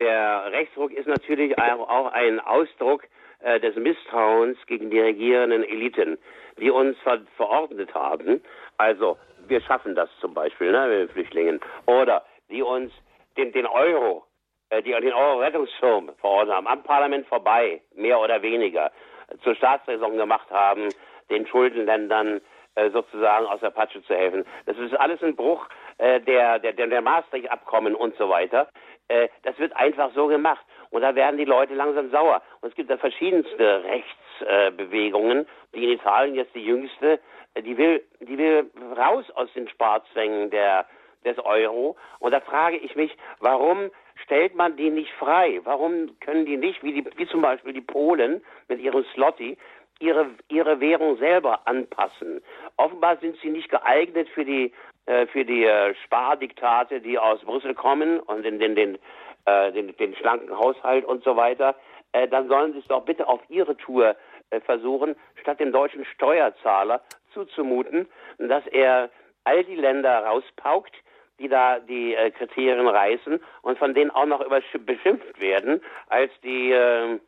der Rechtsruck ist natürlich auch ein Ausdruck äh, des Misstrauens gegen die regierenden Eliten, die uns ver verordnet haben. Also wir schaffen das zum Beispiel ne, mit Flüchtlingen. Oder die uns den, den Euro, äh, die den Euro-Rettungsschirm verordnet haben, am Parlament vorbei, mehr oder weniger, zur Staatsräson gemacht haben, den Schuldenländern äh, sozusagen aus der Patsche zu helfen. Das ist alles ein Bruch äh, der, der, der Maastricht-Abkommen und so weiter. Äh, das wird einfach so gemacht. Und da werden die Leute langsam sauer. Und es gibt da verschiedenste Rechtsbewegungen, die in Italien jetzt die jüngste, äh, die will, die will raus aus den Sparzwängen der des Euro. Und da frage ich mich, warum stellt man die nicht frei? Warum können die nicht, wie, die, wie zum Beispiel die Polen mit ihrem Slotty, ihre, ihre Währung selber anpassen? Offenbar sind sie nicht geeignet für die, äh, für die äh, Spardiktate, die aus Brüssel kommen und in den, den, äh, den, den schlanken Haushalt und so weiter. Äh, dann sollen sie es doch bitte auf ihre Tour äh, versuchen, statt dem deutschen Steuerzahler zuzumuten, dass er all die Länder rauspaukt, die da die äh, Kriterien reißen und von denen auch noch beschimpft werden als die äh,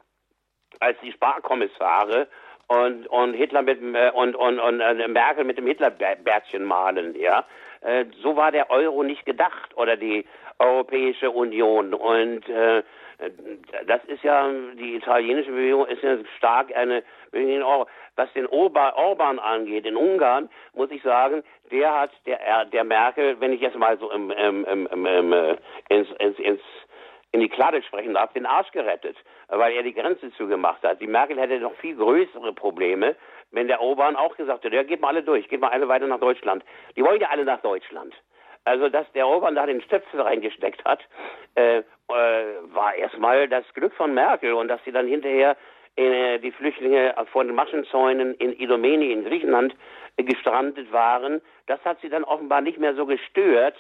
als die Sparkommissare und und Hitler mit äh, und und und äh, Merkel mit dem Hitlerbärtchen malen, ja. Äh, so war der Euro nicht gedacht oder die Europäische Union und äh, das ist ja die italienische Bewegung ist ja stark eine was den Orban angeht, in Ungarn, muss ich sagen, der hat der, der Merkel, wenn ich jetzt mal so im, im, im, im, äh, ins, ins, ins in die Kladde sprechen darf, den Arsch gerettet, weil er die Grenze zugemacht hat. Die Merkel hätte noch viel größere Probleme, wenn der Orban auch gesagt hätte, ja, geht mal alle durch, geht mal alle weiter nach Deutschland. Die wollen ja alle nach Deutschland. Also, dass der Orban da den Stöpsel reingesteckt hat, äh, äh, war erstmal das Glück von Merkel und dass sie dann hinterher äh, die Flüchtlinge vor den Maschenzäunen in Idomeni in Griechenland äh, gestrandet waren. Das hat sie dann offenbar nicht mehr so gestört.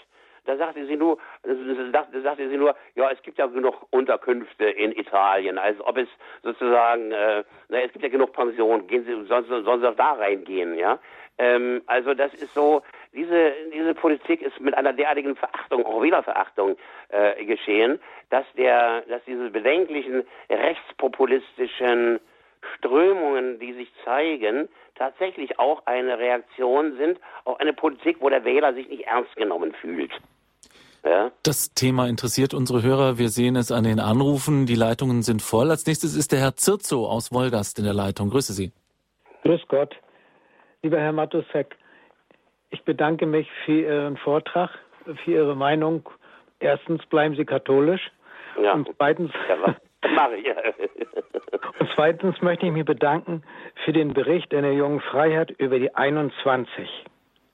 Da sagte sie nur, da sagte sie nur, ja, es gibt ja genug Unterkünfte in Italien, als ob es sozusagen, äh, na, es gibt ja genug Pensionen, gehen Sie, sonst sollen Sie auch da reingehen, ja. Ähm, also das ist so, diese, diese Politik ist mit einer derartigen Verachtung, auch Wählerverachtung äh, geschehen, dass der, dass diese bedenklichen rechtspopulistischen Strömungen, die sich zeigen, tatsächlich auch eine Reaktion sind auf eine Politik, wo der Wähler sich nicht ernst genommen fühlt. Ja? Das Thema interessiert unsere Hörer. Wir sehen es an den Anrufen. Die Leitungen sind voll. Als nächstes ist der Herr Zirzo aus Wolgast in der Leitung. Grüße Sie. Grüß Gott. Lieber Herr Matusek, ich bedanke mich für Ihren Vortrag, für Ihre Meinung. Erstens bleiben Sie katholisch. Ja. Und zweitens. Ja, ich. und zweitens möchte ich mich bedanken für den Bericht in der jungen Freiheit über die 21.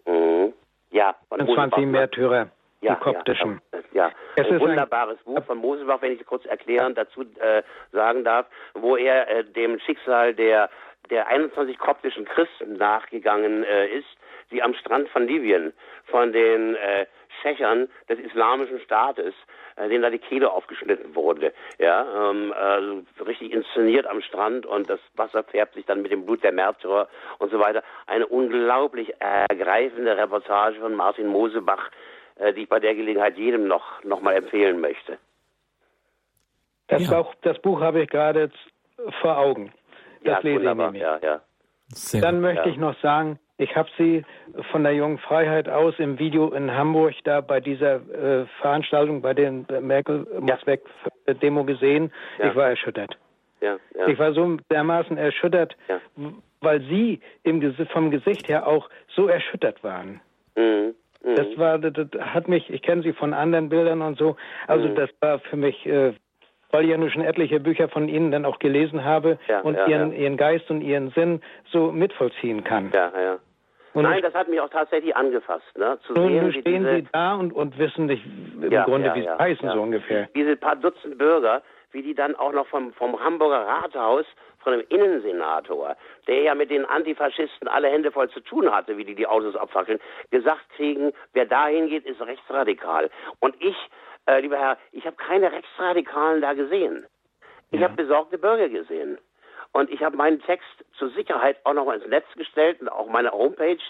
Mhm. Ja, 21 Märtyrer, ja, die koptischen. Ja, ja. Es ein wunderbares ein, Buch von Mosebach, wenn ich kurz erklären dazu äh, sagen darf, wo er äh, dem Schicksal der der 21 koptischen Christen nachgegangen äh, ist, die am Strand von Libyen von den äh, Schächern des islamischen Staates, äh, denen da die Kehle aufgeschnitten wurde, ja, ähm, äh, richtig inszeniert am Strand und das Wasser färbt sich dann mit dem Blut der Märtyrer und so weiter. Eine unglaublich ergreifende Reportage von Martin Mosebach, äh, die ich bei der Gelegenheit jedem noch, noch mal empfehlen möchte. Das, ja. auch, das Buch habe ich gerade vor Augen. Das ja, lese wunderbar. ich nämlich. Ja, ja. Sehr Dann möchte ich noch sagen, ich habe Sie von der Jungen Freiheit aus im Video in Hamburg da bei dieser äh, Veranstaltung, bei den Merkel muss weg Demo gesehen. Ich war erschüttert. Ja, ja. Ich war so dermaßen erschüttert, ja. weil Sie im, vom Gesicht her auch so erschüttert waren. Mhm. Mhm. Das war, das hat mich, ich kenne Sie von anderen Bildern und so, also mhm. das war für mich, äh, weil ich ja nur schon etliche Bücher von Ihnen dann auch gelesen habe ja, und ja, ihren, Ihren Geist und Ihren Sinn so mitvollziehen kann. Ja, ja. Und Nein, das hat mich auch tatsächlich angefasst. Ne? Zu nun, sehen, stehen diese, Sie da und, und wissen nicht im ja, Grunde, wie sie heißen, so ungefähr. Diese paar Dutzend Bürger, wie die dann auch noch vom, vom Hamburger Rathaus, von dem Innensenator, der ja mit den Antifaschisten alle Hände voll zu tun hatte, wie die die Autos abfackeln, gesagt kriegen, wer dahin geht, ist rechtsradikal. Und ich, äh, lieber Herr, ich habe keine Rechtsradikalen da gesehen. Ich ja. habe besorgte Bürger gesehen. Und ich habe meinen Text zur Sicherheit auch noch mal ins Netz gestellt und auch meine Homepage,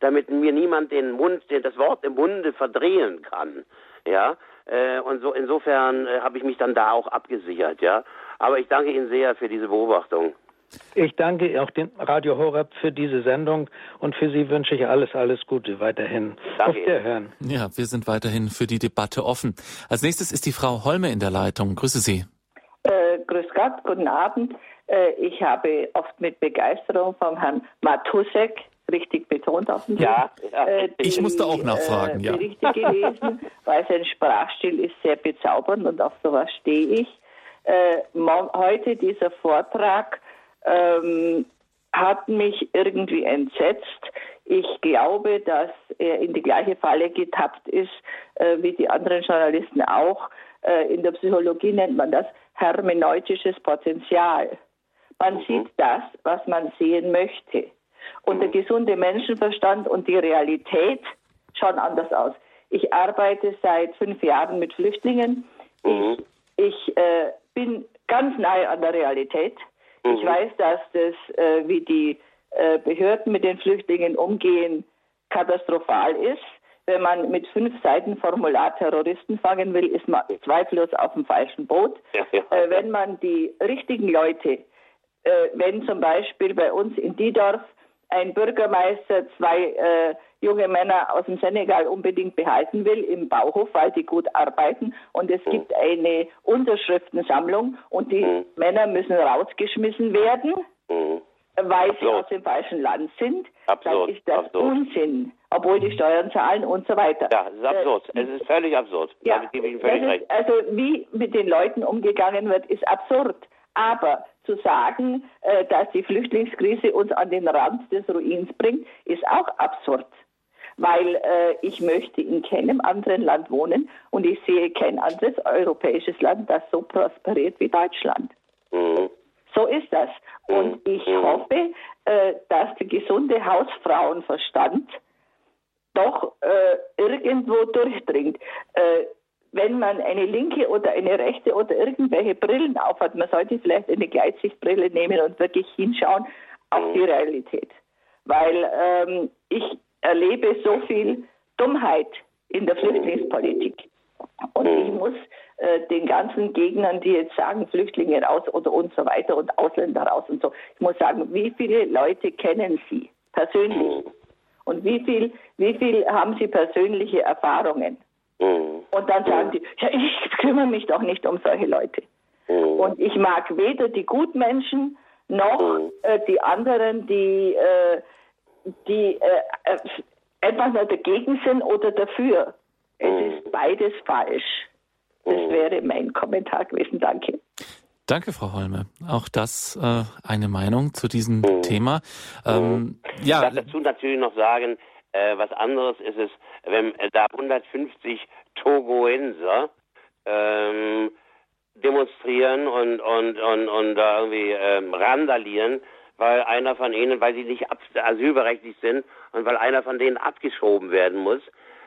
damit mir niemand den Mund, das Wort im Munde verdrehen kann. Ja, äh, und so insofern äh, habe ich mich dann da auch abgesichert, ja. Aber ich danke Ihnen sehr für diese Beobachtung. Ich danke auch dem Radio Horeb für diese Sendung und für Sie wünsche ich alles, alles Gute weiterhin. Danke Auf Wiederhören. Ja, wir sind weiterhin für die Debatte offen. Als nächstes ist die Frau Holme in der Leitung. Grüße Sie. Äh, grüß Gott, guten Abend. Äh, ich habe oft mit Begeisterung vom Herrn Matusek richtig betont auf dem Ja, ja. Äh, die, ich musste auch nachfragen, äh, ja. Berichte gelesen, weil sein Sprachstil ist sehr bezaubernd und auf sowas stehe ich. Äh, heute dieser Vortrag ähm, hat mich irgendwie entsetzt. Ich glaube, dass er in die gleiche Falle getappt ist äh, wie die anderen Journalisten auch. Äh, in der Psychologie nennt man das hermeneutisches Potenzial. Man mhm. sieht das, was man sehen möchte. Und der gesunde Menschenverstand und die Realität schauen anders aus. Ich arbeite seit fünf Jahren mit Flüchtlingen. Mhm. Ich, ich äh, bin ganz nahe an der Realität. Mhm. Ich weiß, dass das, äh, wie die äh, Behörden mit den Flüchtlingen umgehen, katastrophal ist. Wenn man mit fünf Seiten Formular Terroristen fangen will, ist man zweifellos auf dem falschen Boot. Ja, ja. Äh, wenn man die richtigen Leute, äh, wenn zum Beispiel bei uns in Diedorf ein Bürgermeister zwei äh, junge Männer aus dem Senegal unbedingt behalten will im Bauhof, weil die gut arbeiten. Und es gibt eine Unterschriftensammlung und die mhm. Männer müssen rausgeschmissen werden, mhm. weil sie aus dem falschen Land sind. Absolut. Dann ist das Absolut. Unsinn, obwohl die Steuern zahlen und so weiter. Ja, es ist absurd. Äh, es ist völlig absurd. Ja, Damit gebe ich Ihnen völlig ist, recht. Also wie mit den Leuten umgegangen wird, ist absurd. Aber zu sagen, äh, dass die Flüchtlingskrise uns an den Rand des Ruins bringt, ist auch absurd. Weil äh, ich möchte in keinem anderen Land wohnen und ich sehe kein anderes europäisches Land, das so prosperiert wie Deutschland. Mhm. So ist das. Und mhm. ich mhm. hoffe, äh, dass der gesunde Hausfrauenverstand doch irgendwo durchdringt. Wenn man eine linke oder eine rechte oder irgendwelche Brillen aufhat, man sollte vielleicht eine Gleitsichtbrille nehmen und wirklich hinschauen auf die Realität. Weil ähm, ich erlebe so viel Dummheit in der Flüchtlingspolitik. Und ich muss äh, den ganzen Gegnern, die jetzt sagen, Flüchtlinge raus oder und so weiter und Ausländer raus und so, ich muss sagen, wie viele Leute kennen Sie persönlich? Und wie viel, wie viel haben Sie persönliche Erfahrungen? Mhm. Und dann sagen die, ja, ich kümmere mich doch nicht um solche Leute. Mhm. Und ich mag weder die Gutmenschen noch mhm. äh, die anderen, die, äh, die äh, äh einfach nur dagegen sind oder dafür. Es mhm. ist beides falsch. Das mhm. wäre mein Kommentar gewesen. Danke. Danke, Frau Holme. Auch das äh, eine Meinung zu diesem mhm. Thema. Ähm, ja. Ich darf dazu natürlich noch sagen, äh, was anderes ist es, wenn da 150 Togoenser ähm, demonstrieren und, und, und, und da irgendwie ähm, randalieren, weil einer von ihnen, weil sie nicht asylberechtigt sind und weil einer von denen abgeschoben werden muss.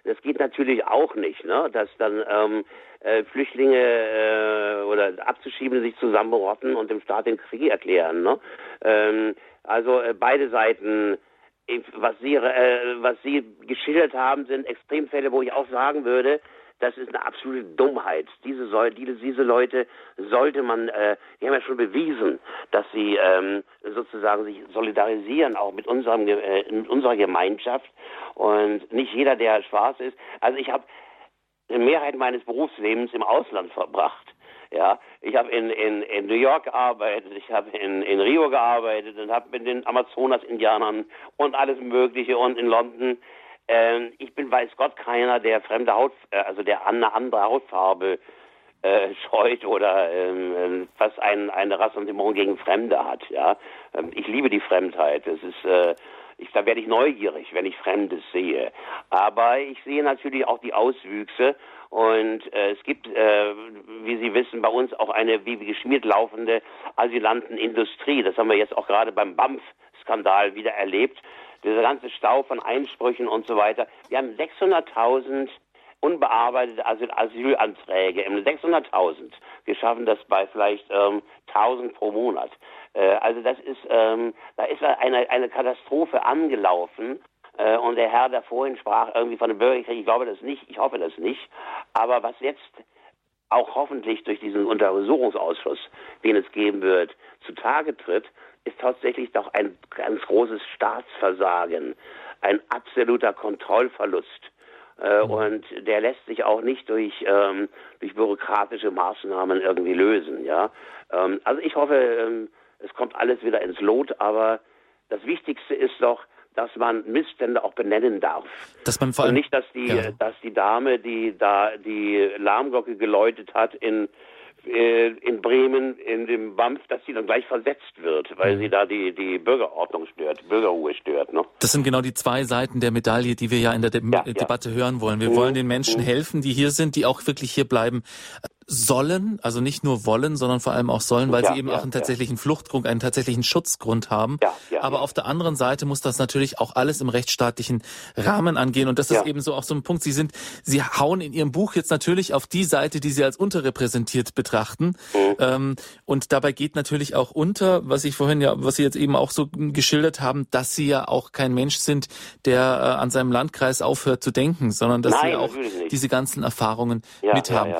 Das geht natürlich auch nicht, ne? dass dann ähm, äh, Flüchtlinge äh, oder Abzuschiebende sich zusammenrotten und dem Staat den Krieg erklären. Ne? Ähm, also äh, beide Seiten was Sie, äh, was Sie geschildert haben, sind Extremfälle, wo ich auch sagen würde, das ist eine absolute Dummheit. Diese, diese, Leute sollte man, äh, die haben ja schon bewiesen, dass sie ähm, sozusagen sich solidarisieren, auch mit, unserem, äh, mit unserer Gemeinschaft. Und nicht jeder, der schwarz ist. Also ich habe die Mehrheit meines Berufslebens im Ausland verbracht. Ja, ich habe in, in, in New York gearbeitet, ich habe in, in Rio gearbeitet und habe mit den Amazonas-Indianern und alles Mögliche und in London ähm, ich bin, weiß Gott, keiner, der fremde Haut, äh, also der eine andere Hautfarbe äh, scheut oder ähm, was ein, eine Rassentiment gegen Fremde hat. Ja, ähm, ich liebe die Fremdheit. Das ist, äh, ich, da werde ich neugierig, wenn ich Fremdes sehe. Aber ich sehe natürlich auch die Auswüchse und äh, es gibt, äh, wie Sie wissen, bei uns auch eine wie geschmiert laufende Asylantenindustrie. Das haben wir jetzt auch gerade beim BAMF-Skandal wieder erlebt dieser ganze Stau von Einsprüchen und so weiter. Wir haben 600.000 unbearbeitete Asyl Asylanträge, 600.000. Wir schaffen das bei vielleicht ähm, 1.000 pro Monat. Äh, also das ist, ähm, da ist eine, eine Katastrophe angelaufen. Äh, und der Herr, der vorhin sprach, irgendwie von dem Bürgerkrieg, ich glaube das nicht, ich hoffe das nicht. Aber was jetzt auch hoffentlich durch diesen Untersuchungsausschuss, den es geben wird, zutage tritt, ist tatsächlich doch ein ganz großes Staatsversagen, ein absoluter Kontrollverlust. Äh, mhm. Und der lässt sich auch nicht durch, ähm, durch bürokratische Maßnahmen irgendwie lösen. Ja? Ähm, also ich hoffe, ähm, es kommt alles wieder ins Lot, aber das Wichtigste ist doch, dass man Missstände auch benennen darf. Dass man vor allem, Und nicht, dass die, ja. dass die Dame, die da die Lahmglocke geläutet hat in äh, in Bremen in dem BAMF, dass sie dann gleich versetzt wird, weil mhm. sie da die, die Bürgerordnung stört, Bürgerruhe stört. Ne? Das sind genau die zwei Seiten der Medaille, die wir ja in der De ja, Debatte ja. hören wollen. Wir mhm. wollen den Menschen mhm. helfen, die hier sind, die auch wirklich hier bleiben sollen, also nicht nur wollen, sondern vor allem auch sollen, weil ja, sie eben ja, auch einen tatsächlichen ja. Fluchtgrund, einen tatsächlichen Schutzgrund haben. Aber auf der anderen Seite muss das natürlich auch alles im rechtsstaatlichen Rahmen angehen. Und das ist eben so auch so ein Punkt. Sie sind, Sie hauen in Ihrem Buch jetzt natürlich auf die Seite, die Sie als unterrepräsentiert betrachten. Mhm. Ähm, und dabei geht natürlich auch unter, was ich vorhin ja, was Sie jetzt eben auch so geschildert haben, dass Sie ja auch kein Mensch sind, der äh, an seinem Landkreis aufhört zu denken, sondern dass Nein, Sie auch diese ganzen Erfahrungen mithaben.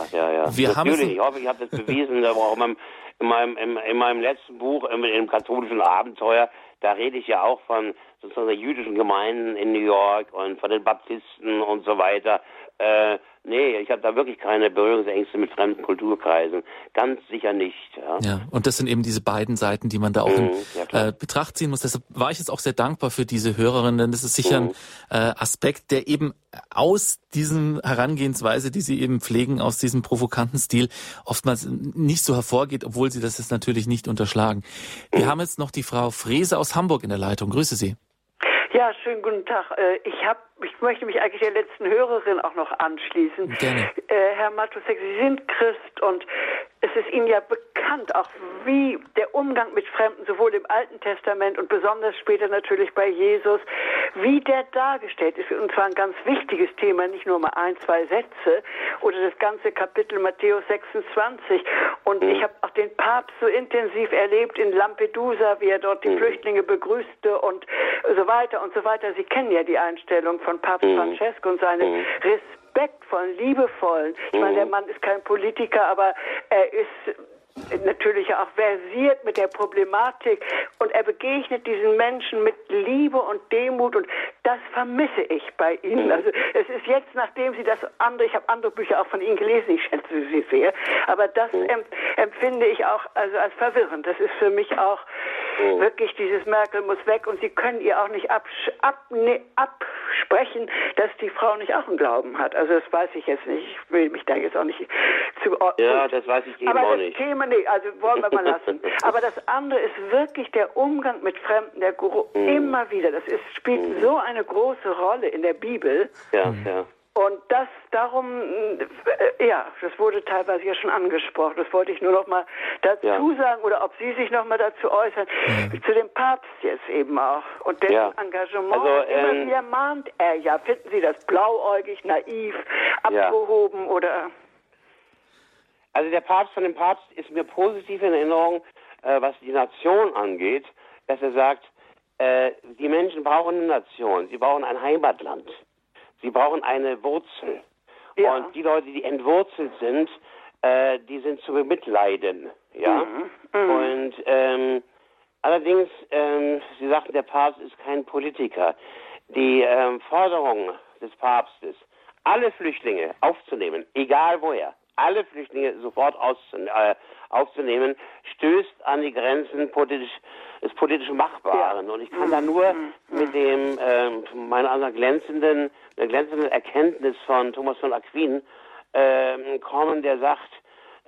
Wir Natürlich, ich hoffe, ich habe das bewiesen, aber auch in meinem, in meinem, in, in meinem letzten Buch, im, im katholischen Abenteuer, da rede ich ja auch von sozusagen jüdischen Gemeinden in New York und von den Baptisten und so weiter. Äh, nee, ich habe da wirklich keine Berührungsängste mit fremden Kulturkreisen. Ganz sicher nicht. Ja, ja und das sind eben diese beiden Seiten, die man da auch mhm, in ja, äh, Betracht ziehen muss. Deshalb war ich jetzt auch sehr dankbar für diese Hörerin, denn das ist sicher mhm. ein äh, Aspekt, der eben aus diesem Herangehensweise, die sie eben pflegen, aus diesem provokanten Stil, oftmals nicht so hervorgeht, obwohl sie das jetzt natürlich nicht unterschlagen. Wir mhm. haben jetzt noch die Frau Frese aus Hamburg in der Leitung. Grüße Sie. Ja, schönen guten Tag. Äh, ich habe ich möchte mich eigentlich der letzten Hörerin auch noch anschließen. Gerne. Äh, Herr Matusek, Sie sind Christ und es ist Ihnen ja bekannt, auch wie der Umgang mit Fremden, sowohl im Alten Testament und besonders später natürlich bei Jesus, wie der dargestellt ist. Und zwar ein ganz wichtiges Thema, nicht nur mal ein, zwei Sätze oder das ganze Kapitel Matthäus 26. Und mhm. ich habe auch den Papst so intensiv erlebt in Lampedusa, wie er dort die mhm. Flüchtlinge begrüßte und so weiter und so weiter. Sie kennen ja die Einstellung von Papst mhm. Francesco und seine mhm. respektvollen, liebevollen. Ich meine, der mhm. Mann ist kein Politiker, aber er ist natürlich auch versiert mit der Problematik und er begegnet diesen Menschen mit Liebe und Demut und das vermisse ich bei Ihnen. Also es ist jetzt, nachdem Sie das andere, ich habe andere Bücher auch von Ihnen gelesen, ich schätze Sie sehr, aber das mhm. empfinde ich auch also als verwirrend. Das ist für mich auch mhm. wirklich dieses Merkel muss weg und Sie können ihr auch nicht ab, ab, ne, absprechen, dass die Frau nicht auch einen Glauben hat. Also das weiß ich jetzt nicht. Ich will mich da jetzt auch nicht zu... Ja, das weiß ich eben aber auch nicht. Thema nee, also wollen wir mal lassen. Aber das andere ist wirklich der Umgang mit Fremden, der Guru, mhm. immer wieder. Das ist, spielt mhm. so eine große Rolle in der Bibel. Ja, ja. Und das darum, äh, ja, das wurde teilweise ja schon angesprochen. Das wollte ich nur noch mal dazu ja. sagen oder ob Sie sich noch mal dazu äußern. Mhm. Zu dem Papst jetzt eben auch und dessen ja. Engagement. Also, ähm, immer wieder mahnt er ja. Finden Sie das blauäugig, naiv, abgehoben ja. oder? Also der Papst von dem Papst ist mir positiv in Erinnerung, äh, was die Nation angeht, dass er sagt, äh, die Menschen brauchen eine Nation, sie brauchen ein Heimatland, sie brauchen eine Wurzel. Ja. Und die Leute, die entwurzelt sind, äh, die sind zu bemitleiden. Ja. Mhm. Mhm. Und ähm, allerdings, ähm, Sie sagten, der Papst ist kein Politiker. Die ähm, Forderung des Papstes, alle Flüchtlinge aufzunehmen, egal woher, alle Flüchtlinge sofort äh, aufzunehmen, stößt an die Grenzen politisch, des politisch Machbaren. Ja. Und ich kann da nur mhm. mit dem äh, meiner glänzenden, der glänzenden Erkenntnis von Thomas von Aquin äh, kommen, der sagt,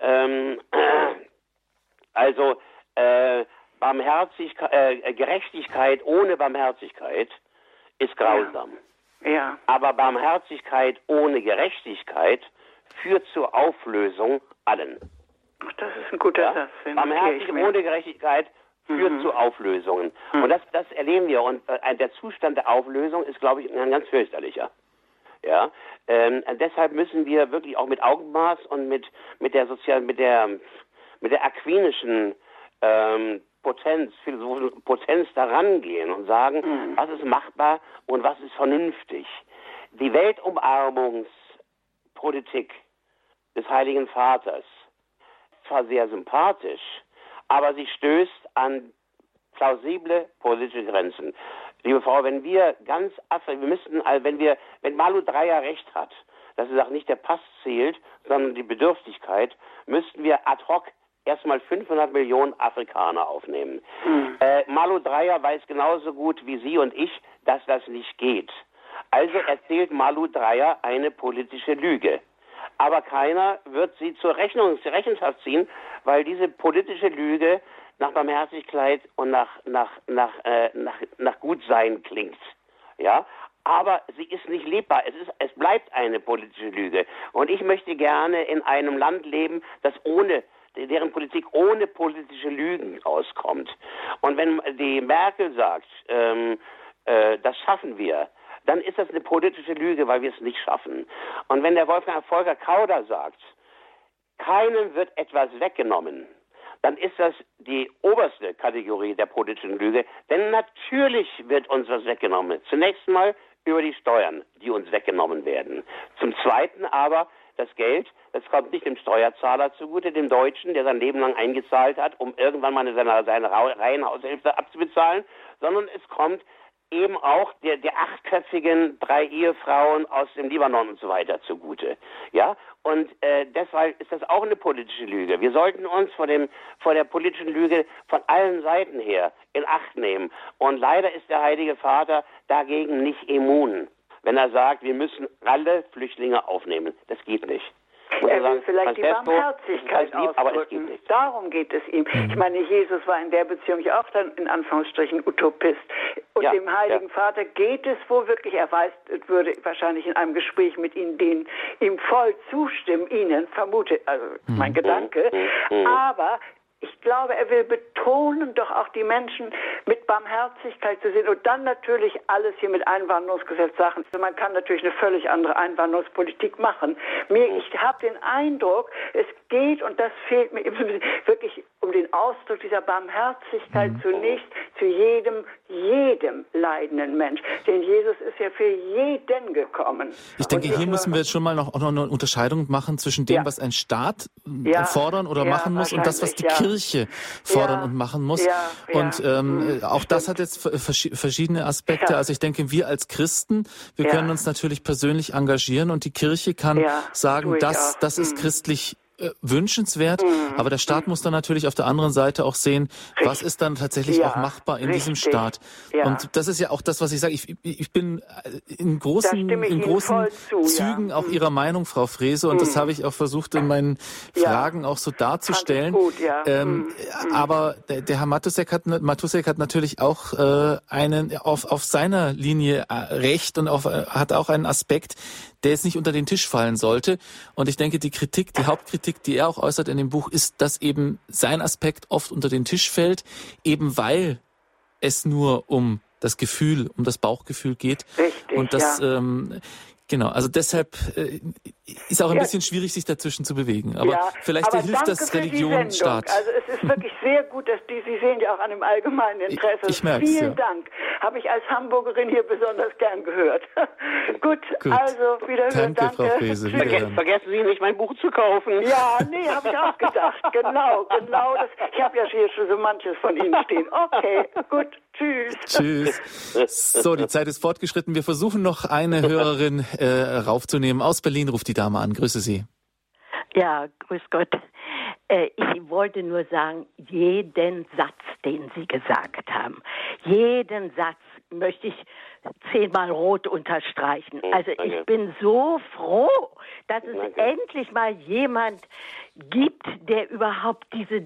ähm, also äh, Barmherzigkeit, äh, Gerechtigkeit ohne Barmherzigkeit ist grausam. Ja. ja. Aber Barmherzigkeit ohne Gerechtigkeit führt zur Auflösung allen. Ach, das ist ein guter ja? Satz. Barmherzigkeit ohne Gerechtigkeit führt mhm. zu Auflösungen. Mhm. Und das, das erleben wir. Und äh, der Zustand der Auflösung ist, glaube ich, ein ganz fürchterlicher. Ja, ähm, deshalb müssen wir wirklich auch mit Augenmaß und mit mit der sozialen, mit der mit der aquinischen ähm, Potenz, philosophischen Potenz daran gehen und sagen, mhm. was ist machbar und was ist vernünftig. Die Weltumarmungspolitik des Heiligen Vaters zwar sehr sympathisch, aber sie stößt an plausible politische Grenzen. Liebe Frau, wenn wir ganz wir müssten, also wenn wir, wenn Malu Dreier recht hat, dass es auch nicht der Pass zählt, sondern die Bedürftigkeit, müssten wir ad hoc erstmal 500 Millionen Afrikaner aufnehmen. Mhm. Äh, Malu Dreier weiß genauso gut wie Sie und ich, dass das nicht geht. Also erzählt Malu Dreier eine politische Lüge. Aber keiner wird sie zur, Rechnung, zur Rechenschaft ziehen, weil diese politische Lüge nach Barmherzigkeit und nach, nach, nach, äh, nach, nach Gutsein klingt. Ja, aber sie ist nicht lebbar. Es, ist, es bleibt eine politische Lüge. Und ich möchte gerne in einem Land leben, das ohne deren Politik ohne politische Lügen auskommt. Und wenn die Merkel sagt, ähm, äh, das schaffen wir, dann ist das eine politische Lüge, weil wir es nicht schaffen. Und wenn der Wolfgang Volker Kauder sagt, keinem wird etwas weggenommen, dann ist das die oberste Kategorie der politischen Lüge. Denn natürlich wird uns was weggenommen. Zunächst mal über die Steuern, die uns weggenommen werden. Zum Zweiten aber das Geld, das kommt nicht dem Steuerzahler zugute, dem Deutschen, der sein Leben lang eingezahlt hat, um irgendwann mal seine, seine Reihenhaushälfte abzubezahlen, sondern es kommt eben auch der, der achtköpfigen drei Ehefrauen aus dem Libanon und so weiter zugute. Ja, und äh, deshalb ist das auch eine politische Lüge. Wir sollten uns vor, dem, vor der politischen Lüge von allen Seiten her in Acht nehmen. Und leider ist der Heilige Vater dagegen nicht immun, wenn er sagt, wir müssen alle Flüchtlinge aufnehmen. Das geht nicht. Er will vielleicht die Barmherzigkeit lieb, ausdrücken. Darum geht es ihm. Ich meine, Jesus war in der Beziehung auch dann in Anführungsstrichen Utopist. Und ja, dem Heiligen ja. Vater geht es wohl wirklich, er weiß, würde wahrscheinlich in einem Gespräch mit Ihnen, den ihm voll zustimmen, Ihnen, vermute, also mein mhm. Gedanke. Mhm. mhm. Aber ich glaube, er will betonen, doch auch die Menschen mit Barmherzigkeit zu sehen und dann natürlich alles hier mit Einwanderungsgesetz Sachen. Also man kann natürlich eine völlig andere Einwanderungspolitik machen. Mir, ich habe den Eindruck, es geht und das fehlt mir wirklich um den Ausdruck dieser Barmherzigkeit mhm. zunächst zu jedem, jedem leidenden Mensch. Denn Jesus ist ja für jeden gekommen. Ich denke, hier müssen wir jetzt schon mal noch, noch eine Unterscheidung machen zwischen dem, ja. was ein Staat ja. fordern oder ja, machen muss und das, was die Kirche fordern und machen muss. Und ähm, mhm. auch das hat jetzt verschiedene Aspekte. Also ich denke, wir als Christen, wir können uns natürlich persönlich engagieren und die Kirche kann sagen, das, das ist mhm. christlich äh, wünschenswert, mhm. aber der Staat muss dann natürlich auf der anderen Seite auch sehen, Richtig. was ist dann tatsächlich ja, auch machbar in Richtig. diesem Staat. Ja. Und das ist ja auch das, was ich sage. Ich, ich bin äh, in großen, in großen zu, Zügen ja. auch mhm. Ihrer Meinung, Frau Frese, und mhm. das habe ich auch versucht in meinen Fragen auch so darzustellen. Gut, ähm, mhm. mhm. Aber der, der Herr Matusek hat, Matusek hat natürlich auch äh, einen auf, auf seiner Linie äh, recht und auf, hat auch einen Aspekt, der jetzt nicht unter den Tisch fallen sollte. Und ich denke, die Kritik, die Hauptkritik, die er auch äußert in dem Buch, ist, dass eben sein Aspekt oft unter den Tisch fällt, eben weil es nur um das Gefühl, um das Bauchgefühl geht. Richtig, und das ja. ähm, Genau, also deshalb äh, ist auch ein ja. bisschen schwierig, sich dazwischen zu bewegen. Aber ja, vielleicht aber hilft das Religion Staat. Also es ist wirklich sehr gut, dass die, Sie sehen ja auch an dem allgemeinen Interesse. Ich, ich merk's, Vielen ja. Dank. Habe ich als Hamburgerin hier besonders gern gehört. gut, gut, also wiederhören. Danke, danke. Frau Frese, Verge vergessen Sie nicht, mein Buch zu kaufen. Ja, nee, habe ich auch gedacht. genau, genau. Das, ich habe ja hier schon so manches von Ihnen stehen. Okay, gut. Tschüss. Tschüss. So, die Zeit ist fortgeschritten. Wir versuchen noch eine Hörerin äh, raufzunehmen. Aus Berlin ruft die Dame an. Grüße Sie. Ja, grüß Gott. Äh, ich wollte nur sagen, jeden Satz, den Sie gesagt haben, jeden Satz möchte ich zehnmal rot unterstreichen. Hm, also ich bin so froh, dass es endlich mal jemand gibt, der überhaupt diese,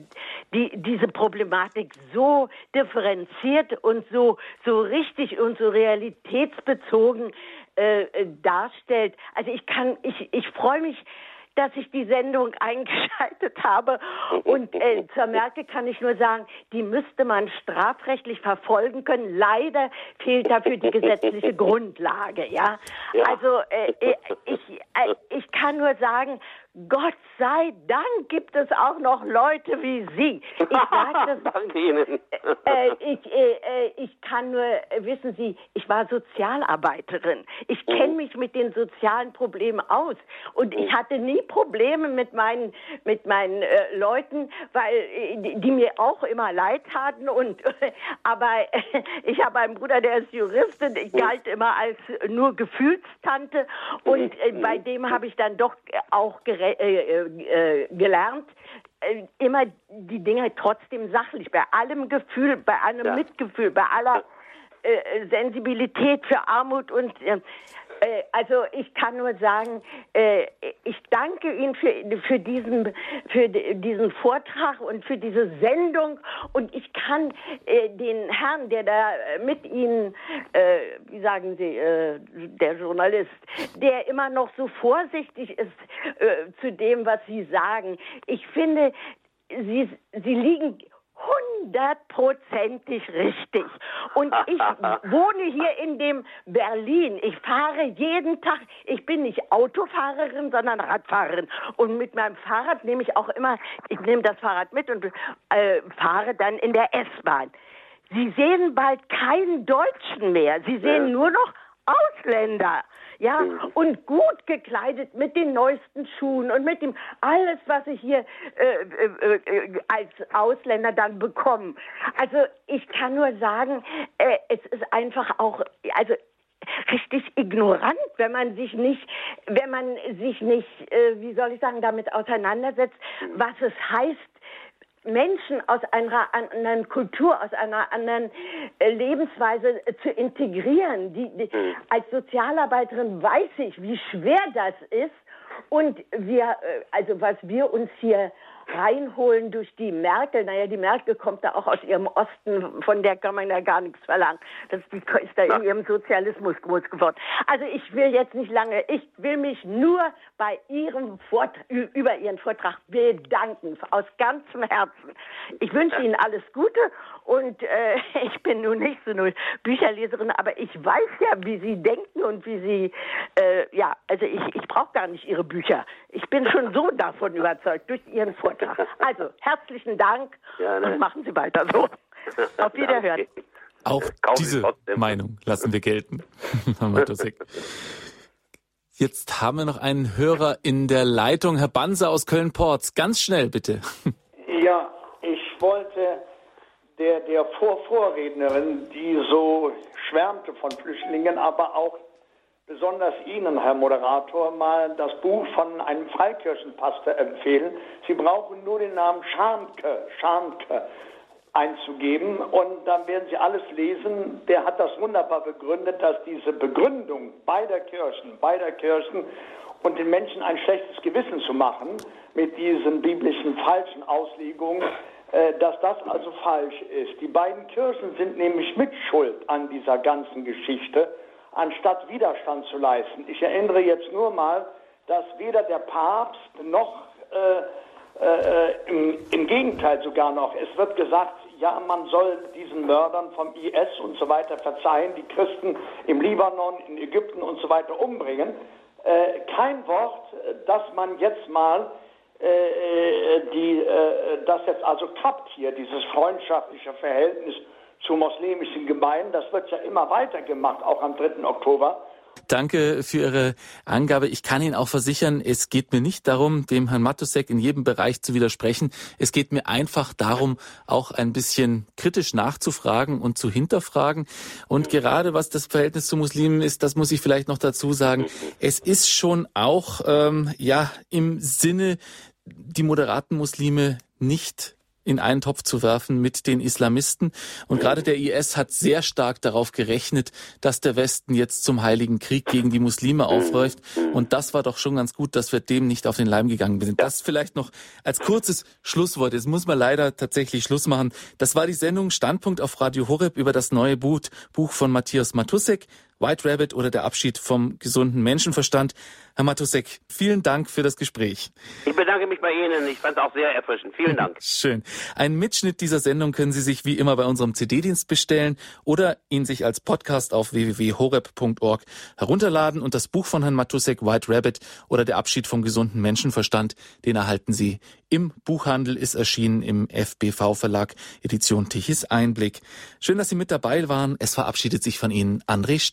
die, diese Problematik so differenziert und so, so richtig und so realitätsbezogen äh, darstellt. Also ich kann, ich, ich freue mich, dass ich die Sendung eingeschaltet habe. Und äh, zur Merkel kann ich nur sagen, die müsste man strafrechtlich verfolgen können. Leider fehlt dafür die gesetzliche Grundlage. Ja, ja. also äh, äh ich, äh, ich kann nur sagen, Gott sei Dank gibt es auch noch Leute wie Sie. Ich sage das. Danke Ihnen. Äh, ich, äh, äh, ich kann nur, äh, wissen Sie, ich war Sozialarbeiterin. Ich kenne mhm. mich mit den sozialen Problemen aus. Und ich mhm. hatte nie Probleme mit meinen, mit meinen äh, Leuten, weil äh, die mir auch immer leid taten. Und, aber ich habe einen Bruder, der ist Jurist und ich mhm. galt immer als nur Gefühlstante. Und bei dem habe ich dann doch auch gerecht äh, äh, gelernt, äh, immer die Dinge trotzdem sachlich, bei allem Gefühl, bei allem ja. Mitgefühl, bei aller äh, Sensibilität für Armut und äh, äh, also ich kann nur sagen, äh, ich danke Ihnen für, für, diesen, für diesen Vortrag und für diese Sendung. Und ich kann äh, den Herrn, der da mit Ihnen, wie sagen Sie, der Journalist, der immer noch so vorsichtig ist zu dem, was Sie sagen, ich finde, Sie, Sie liegen hundertprozentig richtig. Und ich wohne hier in dem Berlin. Ich fahre jeden Tag, ich bin nicht Autofahrerin, sondern Radfahrerin. Und mit meinem Fahrrad nehme ich auch immer, ich nehme das Fahrrad mit und äh, fahre dann in der S-Bahn. Sie sehen bald keinen Deutschen mehr. Sie sehen nur noch Ausländer ja, und gut gekleidet mit den neuesten Schuhen und mit dem alles, was ich hier äh, äh, äh, als Ausländer dann bekomme. Also ich kann nur sagen, äh, es ist einfach auch, also richtig ignorant, wenn man sich nicht, wenn man sich nicht, äh, wie soll ich sagen, damit auseinandersetzt, was es heißt, Menschen aus einer anderen Kultur, aus einer anderen äh, Lebensweise äh, zu integrieren. Die, die, mhm. als Sozialarbeiterin weiß ich, wie schwer das ist. Und wir, äh, also was wir uns hier reinholen durch die Merkel. Naja, die Merkel kommt da auch aus ihrem Osten, von der kann man ja gar nichts verlangen. Das ist, die, ist da in ihrem Sozialismus groß geworden. Also ich will jetzt nicht lange, ich will mich nur bei Ihrem Vortrag, über Ihren Vortrag bedanken, aus ganzem Herzen. Ich wünsche Ihnen alles Gute und äh, ich bin nun nicht so eine Bücherleserin, aber ich weiß ja, wie Sie denken und wie Sie, äh, ja, also ich, ich brauche gar nicht Ihre Bücher. Ich bin schon so davon überzeugt, durch Ihren Vortrag. Also, herzlichen Dank ja, ne? und machen Sie weiter so. Auf Wiederhören. Auch diese Meinung lassen wir gelten. Jetzt haben wir noch einen Hörer in der Leitung, Herr Banse aus Köln-Porz. Ganz schnell, bitte. Ja, ich wollte der, der Vorvorrednerin, die so schwärmte von Flüchtlingen, aber auch besonders Ihnen, Herr Moderator, mal das Buch von einem Freikirchenpastor empfehlen. Sie brauchen nur den Namen Scharnke, Scharnke einzugeben und dann werden Sie alles lesen. Der hat das wunderbar begründet, dass diese Begründung beider Kirchen, beider Kirchen und den Menschen ein schlechtes Gewissen zu machen mit diesen biblischen falschen Auslegungen, äh, dass das also falsch ist. Die beiden Kirchen sind nämlich mitschuld an dieser ganzen Geschichte, anstatt Widerstand zu leisten. Ich erinnere jetzt nur mal, dass weder der Papst noch äh, äh, im, im, Gegenteil sogar noch, es wird gesagt, ja, man soll diesen Mördern vom IS und so weiter verzeihen, die Christen im Libanon, in Ägypten und so weiter umbringen. Äh, kein Wort, dass man jetzt mal äh, äh die, äh, das jetzt also klappt hier, dieses freundschaftliche Verhältnis zu muslimischen Gemeinden. Das wird ja immer weiter gemacht, auch am 3. Oktober. Danke für Ihre Angabe. Ich kann Ihnen auch versichern, es geht mir nicht darum, dem Herrn Matusek in jedem Bereich zu widersprechen. Es geht mir einfach darum, auch ein bisschen kritisch nachzufragen und zu hinterfragen. Und gerade was das Verhältnis zu Muslimen ist, das muss ich vielleicht noch dazu sagen. Es ist schon auch ähm, ja im Sinne die moderaten Muslime nicht in einen Topf zu werfen mit den Islamisten. Und gerade der IS hat sehr stark darauf gerechnet, dass der Westen jetzt zum Heiligen Krieg gegen die Muslime aufläuft. Und das war doch schon ganz gut, dass wir dem nicht auf den Leim gegangen sind. Das vielleicht noch als kurzes Schlusswort. Jetzt muss man leider tatsächlich Schluss machen. Das war die Sendung Standpunkt auf Radio Horeb über das neue Buch, von Matthias Matusek. White Rabbit oder der Abschied vom gesunden Menschenverstand. Herr Matusek, vielen Dank für das Gespräch. Ich bedanke mich bei Ihnen. Ich fand es auch sehr erfrischend. Vielen Dank. Schön. Einen Mitschnitt dieser Sendung können Sie sich wie immer bei unserem CD-Dienst bestellen oder ihn sich als Podcast auf www.horeb.org herunterladen. Und das Buch von Herrn Matusek, White Rabbit oder der Abschied vom gesunden Menschenverstand, den erhalten Sie im Buchhandel, ist erschienen im FBV Verlag, Edition Tichys Einblick. Schön, dass Sie mit dabei waren. Es verabschiedet sich von Ihnen André